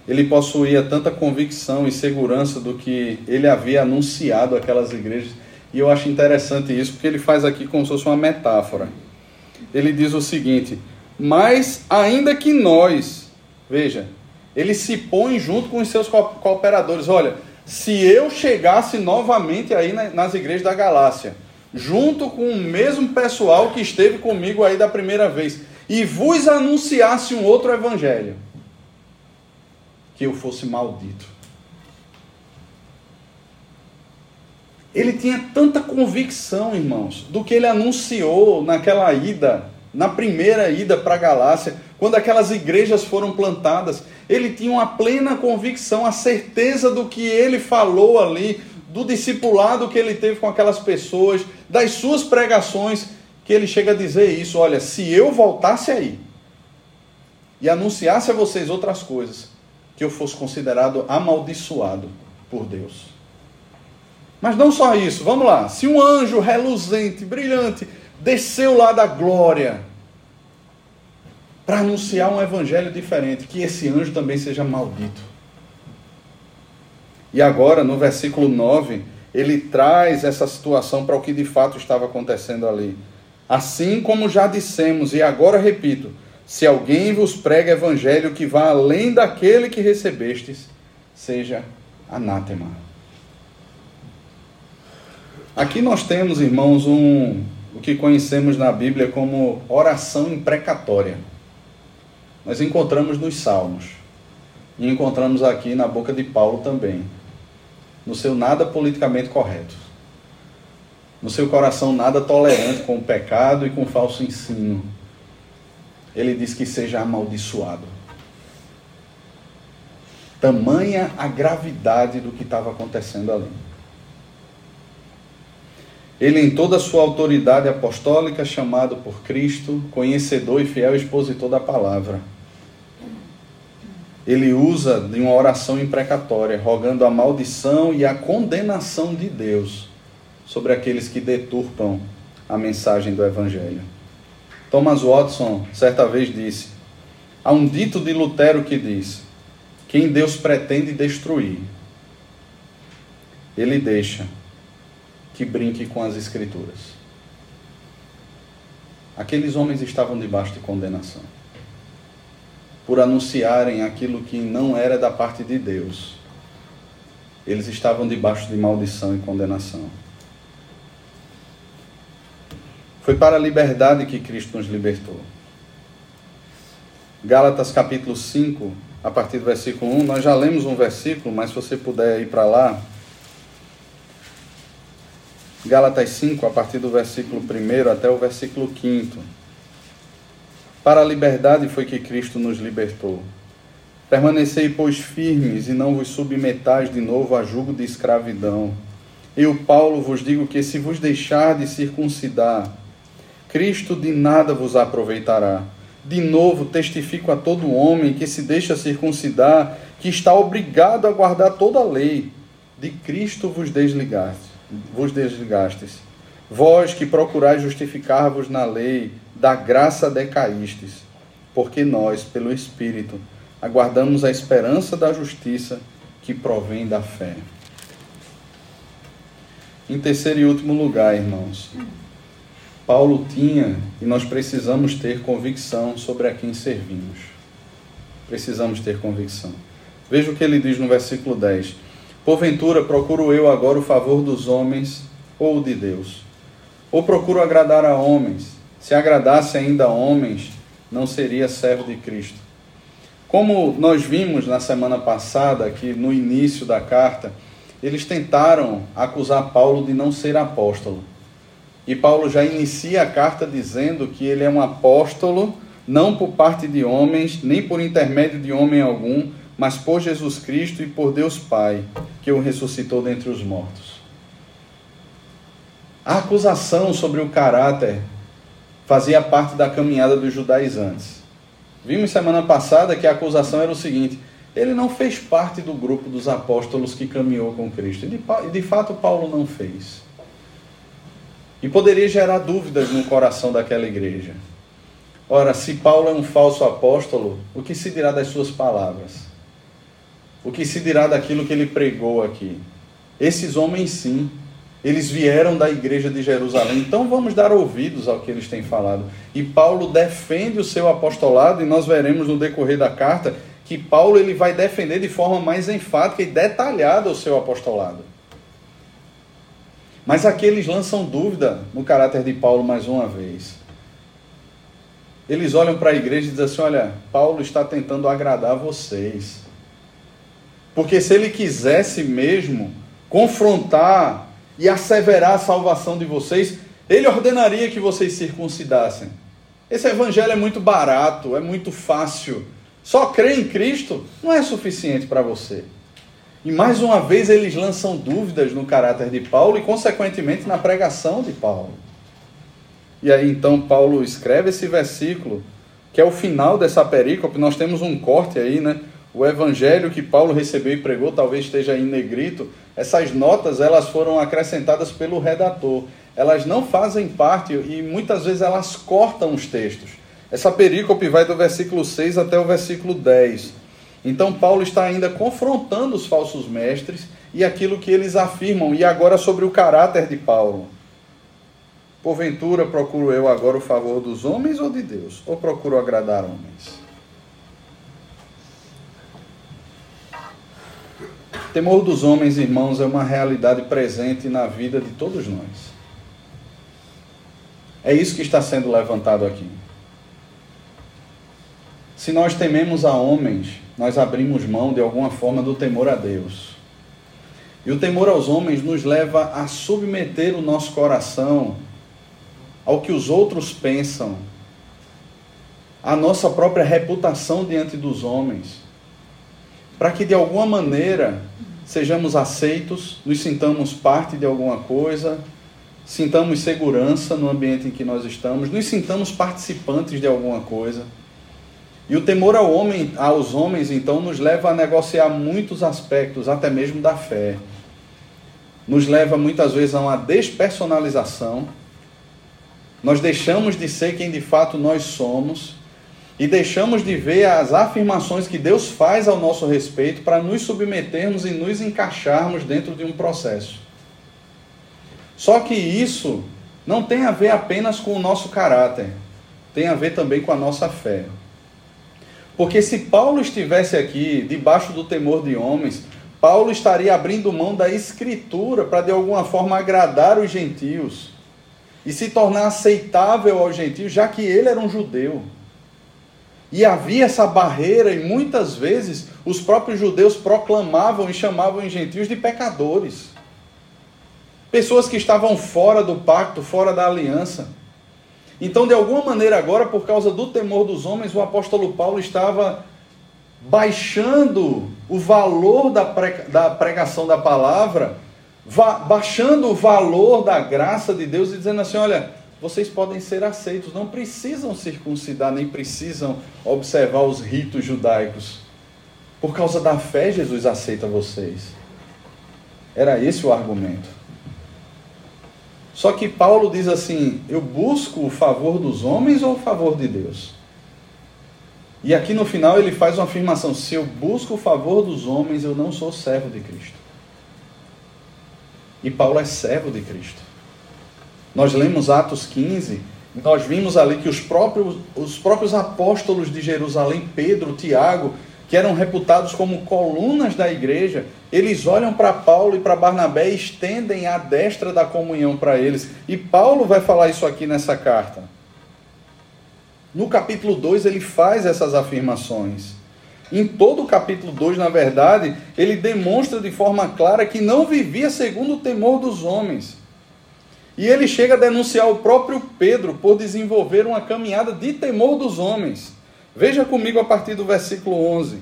Speaker 1: Ele possuía tanta convicção e segurança do que ele havia anunciado àquelas igrejas. E eu acho interessante isso, porque ele faz aqui como se fosse uma metáfora. Ele diz o seguinte: Mas ainda que nós, veja, ele se põe junto com os seus cooperadores. Olha, se eu chegasse novamente aí nas igrejas da Galácia, junto com o mesmo pessoal que esteve comigo aí da primeira vez, e vos anunciasse um outro evangelho, que eu fosse maldito. Ele tinha tanta convicção, irmãos, do que ele anunciou naquela ida, na primeira ida para a Galácia, quando aquelas igrejas foram plantadas. Ele tinha uma plena convicção, a certeza do que ele falou ali, do discipulado que ele teve com aquelas pessoas, das suas pregações, que ele chega a dizer isso: olha, se eu voltasse aí e anunciasse a vocês outras coisas, que eu fosse considerado amaldiçoado por Deus. Mas não só isso, vamos lá. Se um anjo reluzente, brilhante, desceu lá da glória para anunciar um evangelho diferente, que esse anjo também seja maldito. E agora, no versículo 9, ele traz essa situação para o que de fato estava acontecendo ali. Assim como já dissemos, e agora repito: se alguém vos prega evangelho que vá além daquele que recebestes, seja anátema. Aqui nós temos, irmãos, um, o que conhecemos na Bíblia como oração imprecatória. Nós encontramos nos Salmos. E encontramos aqui na boca de Paulo também no seu nada politicamente correto, no seu coração nada tolerante com o pecado e com o falso ensino. Ele diz que seja amaldiçoado. Tamanha a gravidade do que estava acontecendo ali. Ele, em toda a sua autoridade apostólica, chamado por Cristo, conhecedor e fiel expositor da palavra ele usa de uma oração imprecatória, rogando a maldição e a condenação de Deus sobre aqueles que deturpam a mensagem do Evangelho. Thomas Watson certa vez disse: há um dito de Lutero que diz: quem Deus pretende destruir, ele deixa que brinque com as Escrituras. Aqueles homens estavam debaixo de condenação por anunciarem aquilo que não era da parte de Deus. Eles estavam debaixo de maldição e condenação. Foi para a liberdade que Cristo nos libertou. Gálatas capítulo 5, a partir do versículo 1, nós já lemos um versículo, mas se você puder ir para lá. Gálatas 5, a partir do versículo 1 até o versículo 5. Para a liberdade foi que Cristo nos libertou. Permanecei, pois, firmes e não vos submetais de novo a jugo de escravidão. Eu, Paulo, vos digo que se vos deixar de circuncidar, Cristo de nada vos aproveitará. De novo, testifico a todo homem que se deixa circuncidar, que está obrigado a guardar toda a lei. De Cristo vos desligastes. Vos desligastes. Vós que procurais justificar-vos na lei, da graça decaístes, porque nós, pelo Espírito, aguardamos a esperança da justiça que provém da fé. Em terceiro e último lugar, irmãos, Paulo tinha e nós precisamos ter convicção sobre a quem servimos. Precisamos ter convicção. Veja o que ele diz no versículo 10. Porventura procuro eu agora o favor dos homens ou de Deus? Ou procuro agradar a homens? Se agradasse ainda a homens, não seria servo de Cristo. Como nós vimos na semana passada, que no início da carta, eles tentaram acusar Paulo de não ser apóstolo. E Paulo já inicia a carta dizendo que ele é um apóstolo, não por parte de homens, nem por intermédio de homem algum, mas por Jesus Cristo e por Deus Pai, que o ressuscitou dentre os mortos. A acusação sobre o caráter fazia parte da caminhada dos judaizantes. Vimos semana passada que a acusação era o seguinte: ele não fez parte do grupo dos apóstolos que caminhou com Cristo. E de, de fato, Paulo não fez. E poderia gerar dúvidas no coração daquela igreja. Ora, se Paulo é um falso apóstolo, o que se dirá das suas palavras? O que se dirá daquilo que ele pregou aqui? Esses homens, sim, eles vieram da igreja de Jerusalém, então vamos dar ouvidos ao que eles têm falado. E Paulo defende o seu apostolado, e nós veremos no decorrer da carta que Paulo ele vai defender de forma mais enfática e detalhada o seu apostolado. Mas aqui eles lançam dúvida no caráter de Paulo mais uma vez. Eles olham para a igreja e dizem assim: olha, Paulo está tentando agradar vocês. Porque se ele quisesse mesmo confrontar e asseverar a salvação de vocês, ele ordenaria que vocês circuncidassem. Esse evangelho é muito barato, é muito fácil. Só crer em Cristo não é suficiente para você. E mais uma vez eles lançam dúvidas no caráter de Paulo e, consequentemente, na pregação de Paulo. E aí então Paulo escreve esse versículo, que é o final dessa perícope. Nós temos um corte aí, né? O evangelho que Paulo recebeu e pregou talvez esteja em negrito. Essas notas elas foram acrescentadas pelo redator. Elas não fazem parte e muitas vezes elas cortam os textos. Essa perícope vai do versículo 6 até o versículo 10. Então, Paulo está ainda confrontando os falsos mestres e aquilo que eles afirmam, e agora sobre o caráter de Paulo. Porventura, procuro eu agora o favor dos homens ou de Deus? Ou procuro agradar homens? Temor dos homens, irmãos, é uma realidade presente na vida de todos nós. É isso que está sendo levantado aqui. Se nós tememos a homens, nós abrimos mão de alguma forma do temor a Deus. E o temor aos homens nos leva a submeter o nosso coração ao que os outros pensam, à nossa própria reputação diante dos homens, para que de alguma maneira sejamos aceitos, nos sintamos parte de alguma coisa, sintamos segurança no ambiente em que nós estamos, nos sintamos participantes de alguma coisa. E o temor ao homem, aos homens, então, nos leva a negociar muitos aspectos, até mesmo da fé. Nos leva muitas vezes a uma despersonalização. Nós deixamos de ser quem de fato nós somos e deixamos de ver as afirmações que Deus faz ao nosso respeito para nos submetermos e nos encaixarmos dentro de um processo. Só que isso não tem a ver apenas com o nosso caráter, tem a ver também com a nossa fé. Porque se Paulo estivesse aqui debaixo do temor de homens, Paulo estaria abrindo mão da escritura para de alguma forma agradar os gentios e se tornar aceitável aos gentios, já que ele era um judeu. E havia essa barreira, e muitas vezes os próprios judeus proclamavam e chamavam os gentios de pecadores. Pessoas que estavam fora do pacto, fora da aliança. Então, de alguma maneira, agora, por causa do temor dos homens, o apóstolo Paulo estava baixando o valor da pregação da palavra, baixando o valor da graça de Deus e dizendo assim: olha, vocês podem ser aceitos, não precisam circuncidar, nem precisam observar os ritos judaicos. Por causa da fé, Jesus aceita vocês. Era esse o argumento. Só que Paulo diz assim: eu busco o favor dos homens ou o favor de Deus? E aqui no final ele faz uma afirmação: se eu busco o favor dos homens, eu não sou servo de Cristo. E Paulo é servo de Cristo. Nós lemos Atos 15, nós vimos ali que os próprios, os próprios apóstolos de Jerusalém, Pedro, Tiago, que eram reputados como colunas da igreja, eles olham para Paulo e para Barnabé e estendem a destra da comunhão para eles. E Paulo vai falar isso aqui nessa carta. No capítulo 2 ele faz essas afirmações. Em todo o capítulo 2, na verdade, ele demonstra de forma clara que não vivia segundo o temor dos homens. E ele chega a denunciar o próprio Pedro por desenvolver uma caminhada de temor dos homens. Veja comigo a partir do versículo 11.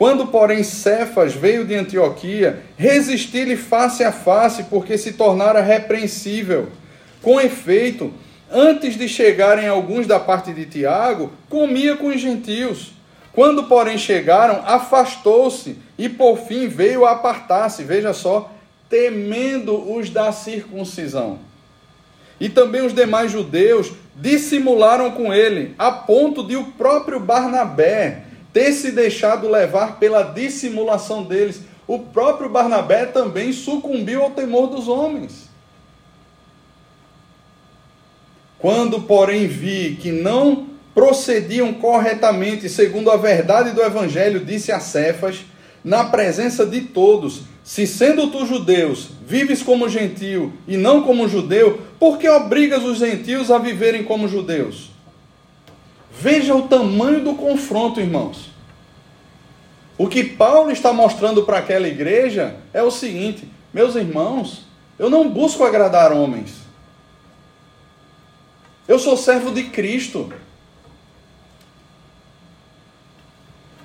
Speaker 1: Quando, porém, Cefas veio de Antioquia, resisti-lhe face a face, porque se tornara repreensível. Com efeito, antes de chegarem alguns da parte de Tiago, comia com os gentios. Quando, porém, chegaram, afastou-se e por fim veio a apartar-se. Veja só, temendo os da circuncisão. E também os demais judeus dissimularam com ele, a ponto de o próprio Barnabé ter se deixado levar pela dissimulação deles. O próprio Barnabé também sucumbiu ao temor dos homens. Quando, porém, vi que não procediam corretamente segundo a verdade do evangelho, disse a Cefas, na presença de todos: Se sendo tu judeus, vives como gentio e não como judeu, por que obrigas os gentios a viverem como judeus? Veja o tamanho do confronto, irmãos. O que Paulo está mostrando para aquela igreja é o seguinte: meus irmãos, eu não busco agradar homens. Eu sou servo de Cristo.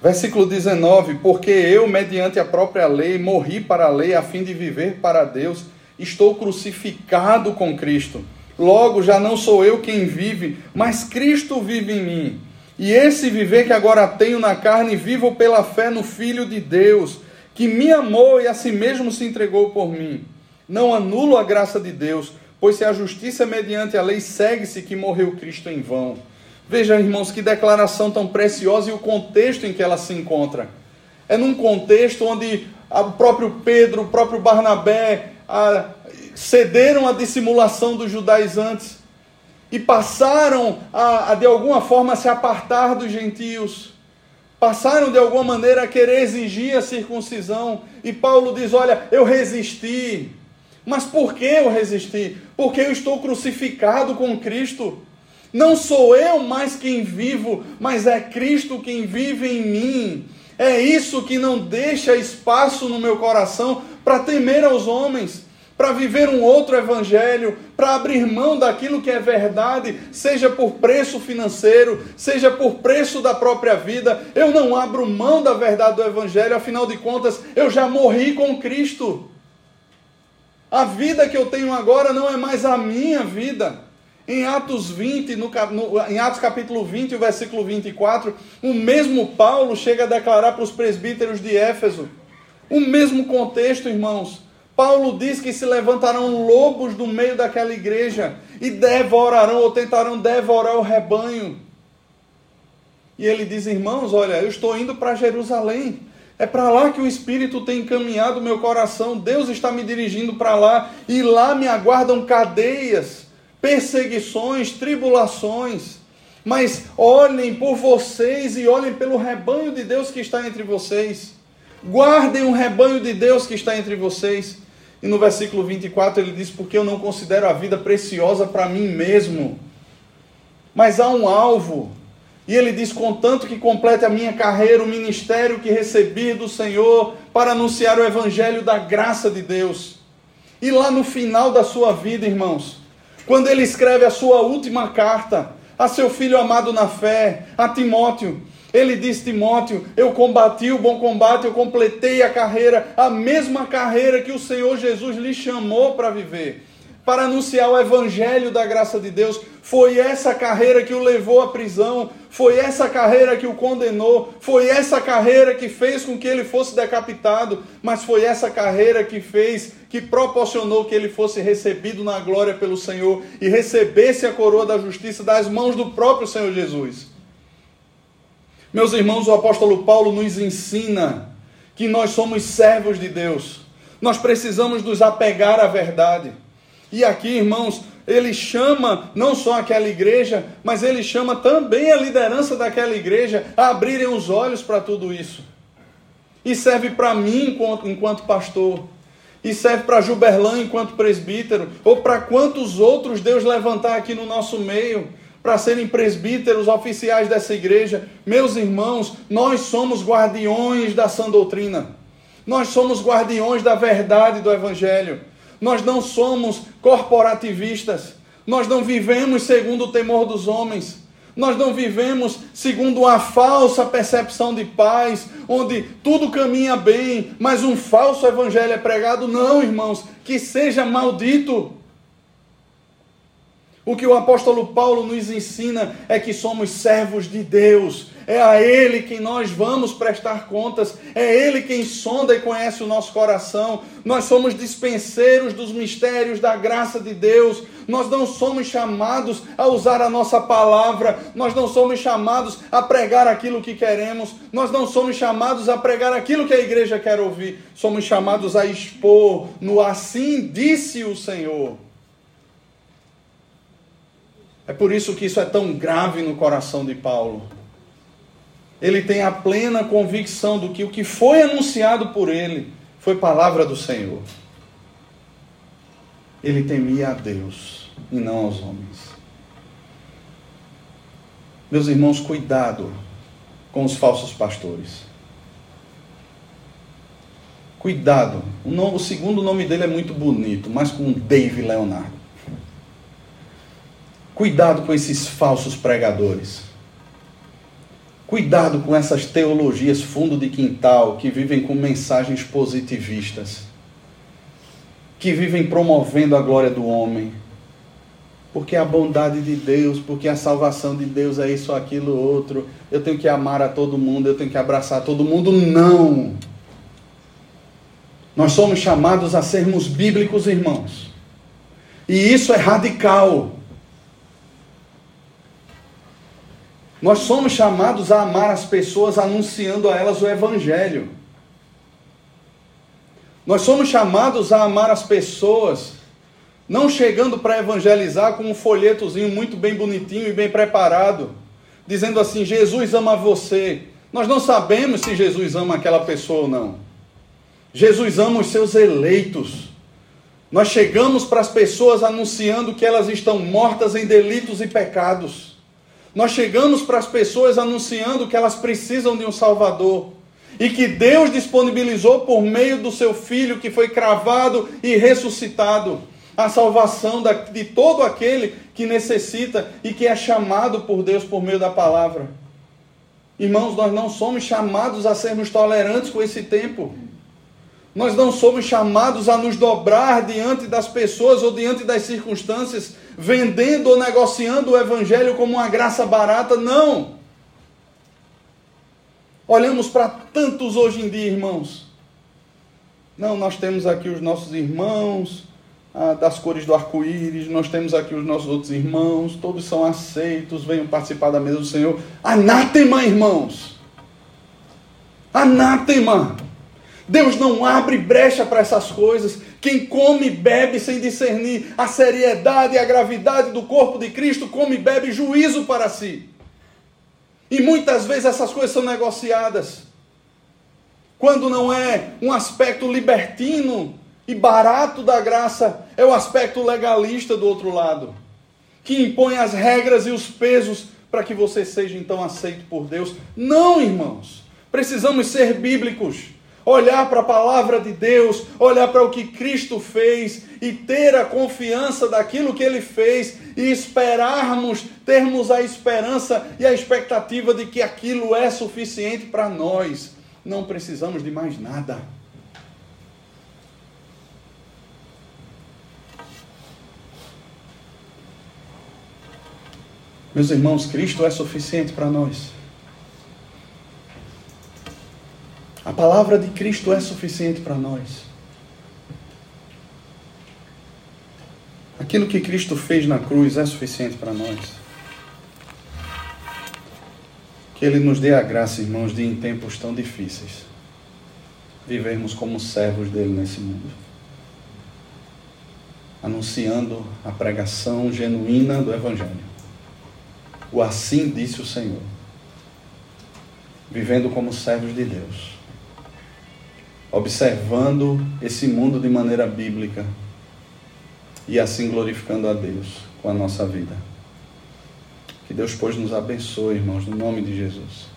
Speaker 1: Versículo 19: Porque eu, mediante a própria lei, morri para a lei a fim de viver para Deus, estou crucificado com Cristo. Logo, já não sou eu quem vive, mas Cristo vive em mim. E esse viver que agora tenho na carne, vivo pela fé no Filho de Deus, que me amou e a si mesmo se entregou por mim. Não anulo a graça de Deus, pois se a justiça mediante a lei segue-se que morreu Cristo em vão. Veja, irmãos, que declaração tão preciosa e o contexto em que ela se encontra. É num contexto onde o próprio Pedro, o próprio Barnabé a, cederam à dissimulação dos judaizantes e passaram a, a, de alguma forma, se apartar dos gentios. Passaram de alguma maneira a querer exigir a circuncisão. E Paulo diz: Olha, eu resisti. Mas por que eu resisti? Porque eu estou crucificado com Cristo. Não sou eu mais quem vivo, mas é Cristo quem vive em mim. É isso que não deixa espaço no meu coração para temer aos homens, para viver um outro evangelho, para abrir mão daquilo que é verdade, seja por preço financeiro, seja por preço da própria vida. Eu não abro mão da verdade do evangelho, afinal de contas, eu já morri com Cristo. A vida que eu tenho agora não é mais a minha vida. Em Atos 20, no, no, em Atos capítulo 20, o versículo 24, o mesmo Paulo chega a declarar para os presbíteros de Éfeso, o mesmo contexto, irmãos. Paulo diz que se levantarão lobos do meio daquela igreja e devorarão ou tentarão devorar o rebanho. E ele diz, irmãos, olha, eu estou indo para Jerusalém. É para lá que o Espírito tem encaminhado meu coração. Deus está me dirigindo para lá. E lá me aguardam cadeias perseguições, tribulações. Mas olhem por vocês e olhem pelo rebanho de Deus que está entre vocês. Guardem o rebanho de Deus que está entre vocês. E no versículo 24 ele diz: Porque eu não considero a vida preciosa para mim mesmo, mas há um alvo. E ele diz: Contanto que complete a minha carreira, o ministério que recebi do Senhor para anunciar o evangelho da graça de Deus. E lá no final da sua vida, irmãos, quando ele escreve a sua última carta a seu filho amado na fé, a Timóteo, ele diz: Timóteo, eu combati o bom combate, eu completei a carreira, a mesma carreira que o Senhor Jesus lhe chamou para viver para anunciar o evangelho da graça de Deus. Foi essa carreira que o levou à prisão, foi essa carreira que o condenou, foi essa carreira que fez com que ele fosse decapitado, mas foi essa carreira que fez, que proporcionou que ele fosse recebido na glória pelo Senhor e recebesse a coroa da justiça das mãos do próprio Senhor Jesus. Meus irmãos, o apóstolo Paulo nos ensina que nós somos servos de Deus. Nós precisamos nos apegar à verdade. E aqui, irmãos, ele chama não só aquela igreja, mas ele chama também a liderança daquela igreja a abrirem os olhos para tudo isso. E serve para mim enquanto, enquanto pastor. E serve para Juberlã enquanto presbítero. Ou para quantos outros Deus levantar aqui no nosso meio para serem presbíteros oficiais dessa igreja. Meus irmãos, nós somos guardiões da sã doutrina. Nós somos guardiões da verdade do evangelho. Nós não somos corporativistas. Nós não vivemos segundo o temor dos homens. Nós não vivemos segundo a falsa percepção de paz, onde tudo caminha bem, mas um falso evangelho é pregado. Não, irmãos, que seja maldito. O que o apóstolo Paulo nos ensina é que somos servos de Deus. É a Ele que nós vamos prestar contas. É Ele quem sonda e conhece o nosso coração. Nós somos dispenseiros dos mistérios da graça de Deus. Nós não somos chamados a usar a nossa palavra. Nós não somos chamados a pregar aquilo que queremos. Nós não somos chamados a pregar aquilo que a igreja quer ouvir. Somos chamados a expor no assim disse o Senhor. É por isso que isso é tão grave no coração de Paulo. Ele tem a plena convicção do que o que foi anunciado por ele foi palavra do Senhor. Ele temia a Deus e não aos homens. Meus irmãos, cuidado com os falsos pastores. Cuidado. O, nome, o segundo nome dele é muito bonito, mas com Dave Leonardo. Cuidado com esses falsos pregadores. Cuidado com essas teologias fundo de quintal que vivem com mensagens positivistas, que vivem promovendo a glória do homem, porque a bondade de Deus, porque a salvação de Deus é isso, aquilo, outro. Eu tenho que amar a todo mundo, eu tenho que abraçar todo mundo. Não! Nós somos chamados a sermos bíblicos, irmãos. E isso é radical. Nós somos chamados a amar as pessoas anunciando a elas o Evangelho. Nós somos chamados a amar as pessoas, não chegando para evangelizar com um folhetozinho muito bem bonitinho e bem preparado, dizendo assim: Jesus ama você. Nós não sabemos se Jesus ama aquela pessoa ou não. Jesus ama os seus eleitos. Nós chegamos para as pessoas anunciando que elas estão mortas em delitos e pecados. Nós chegamos para as pessoas anunciando que elas precisam de um Salvador e que Deus disponibilizou por meio do seu Filho que foi cravado e ressuscitado a salvação de todo aquele que necessita e que é chamado por Deus por meio da palavra. Irmãos, nós não somos chamados a sermos tolerantes com esse tempo. Nós não somos chamados a nos dobrar diante das pessoas ou diante das circunstâncias, vendendo ou negociando o Evangelho como uma graça barata. Não! Olhamos para tantos hoje em dia, irmãos. Não, nós temos aqui os nossos irmãos ah, das cores do arco-íris, nós temos aqui os nossos outros irmãos, todos são aceitos, venham participar da mesa do Senhor. Anátema, irmãos! Anátema! Deus não abre brecha para essas coisas. Quem come e bebe sem discernir a seriedade e a gravidade do corpo de Cristo, come e bebe juízo para si. E muitas vezes essas coisas são negociadas. Quando não é um aspecto libertino e barato da graça, é o aspecto legalista do outro lado, que impõe as regras e os pesos para que você seja então aceito por Deus. Não, irmãos. Precisamos ser bíblicos olhar para a palavra de Deus, olhar para o que Cristo fez e ter a confiança daquilo que ele fez e esperarmos, termos a esperança e a expectativa de que aquilo é suficiente para nós. Não precisamos de mais nada. Meus irmãos, Cristo é suficiente para nós. A palavra de Cristo é suficiente para nós. Aquilo que Cristo fez na cruz é suficiente para nós. Que Ele nos dê a graça, irmãos, de em tempos tão difíceis vivermos como servos dele nesse mundo. anunciando a pregação genuína do Evangelho. O assim disse o Senhor. Vivendo como servos de Deus. Observando esse mundo de maneira bíblica. E assim glorificando a Deus com a nossa vida. Que Deus, pois, nos abençoe, irmãos, no nome de Jesus.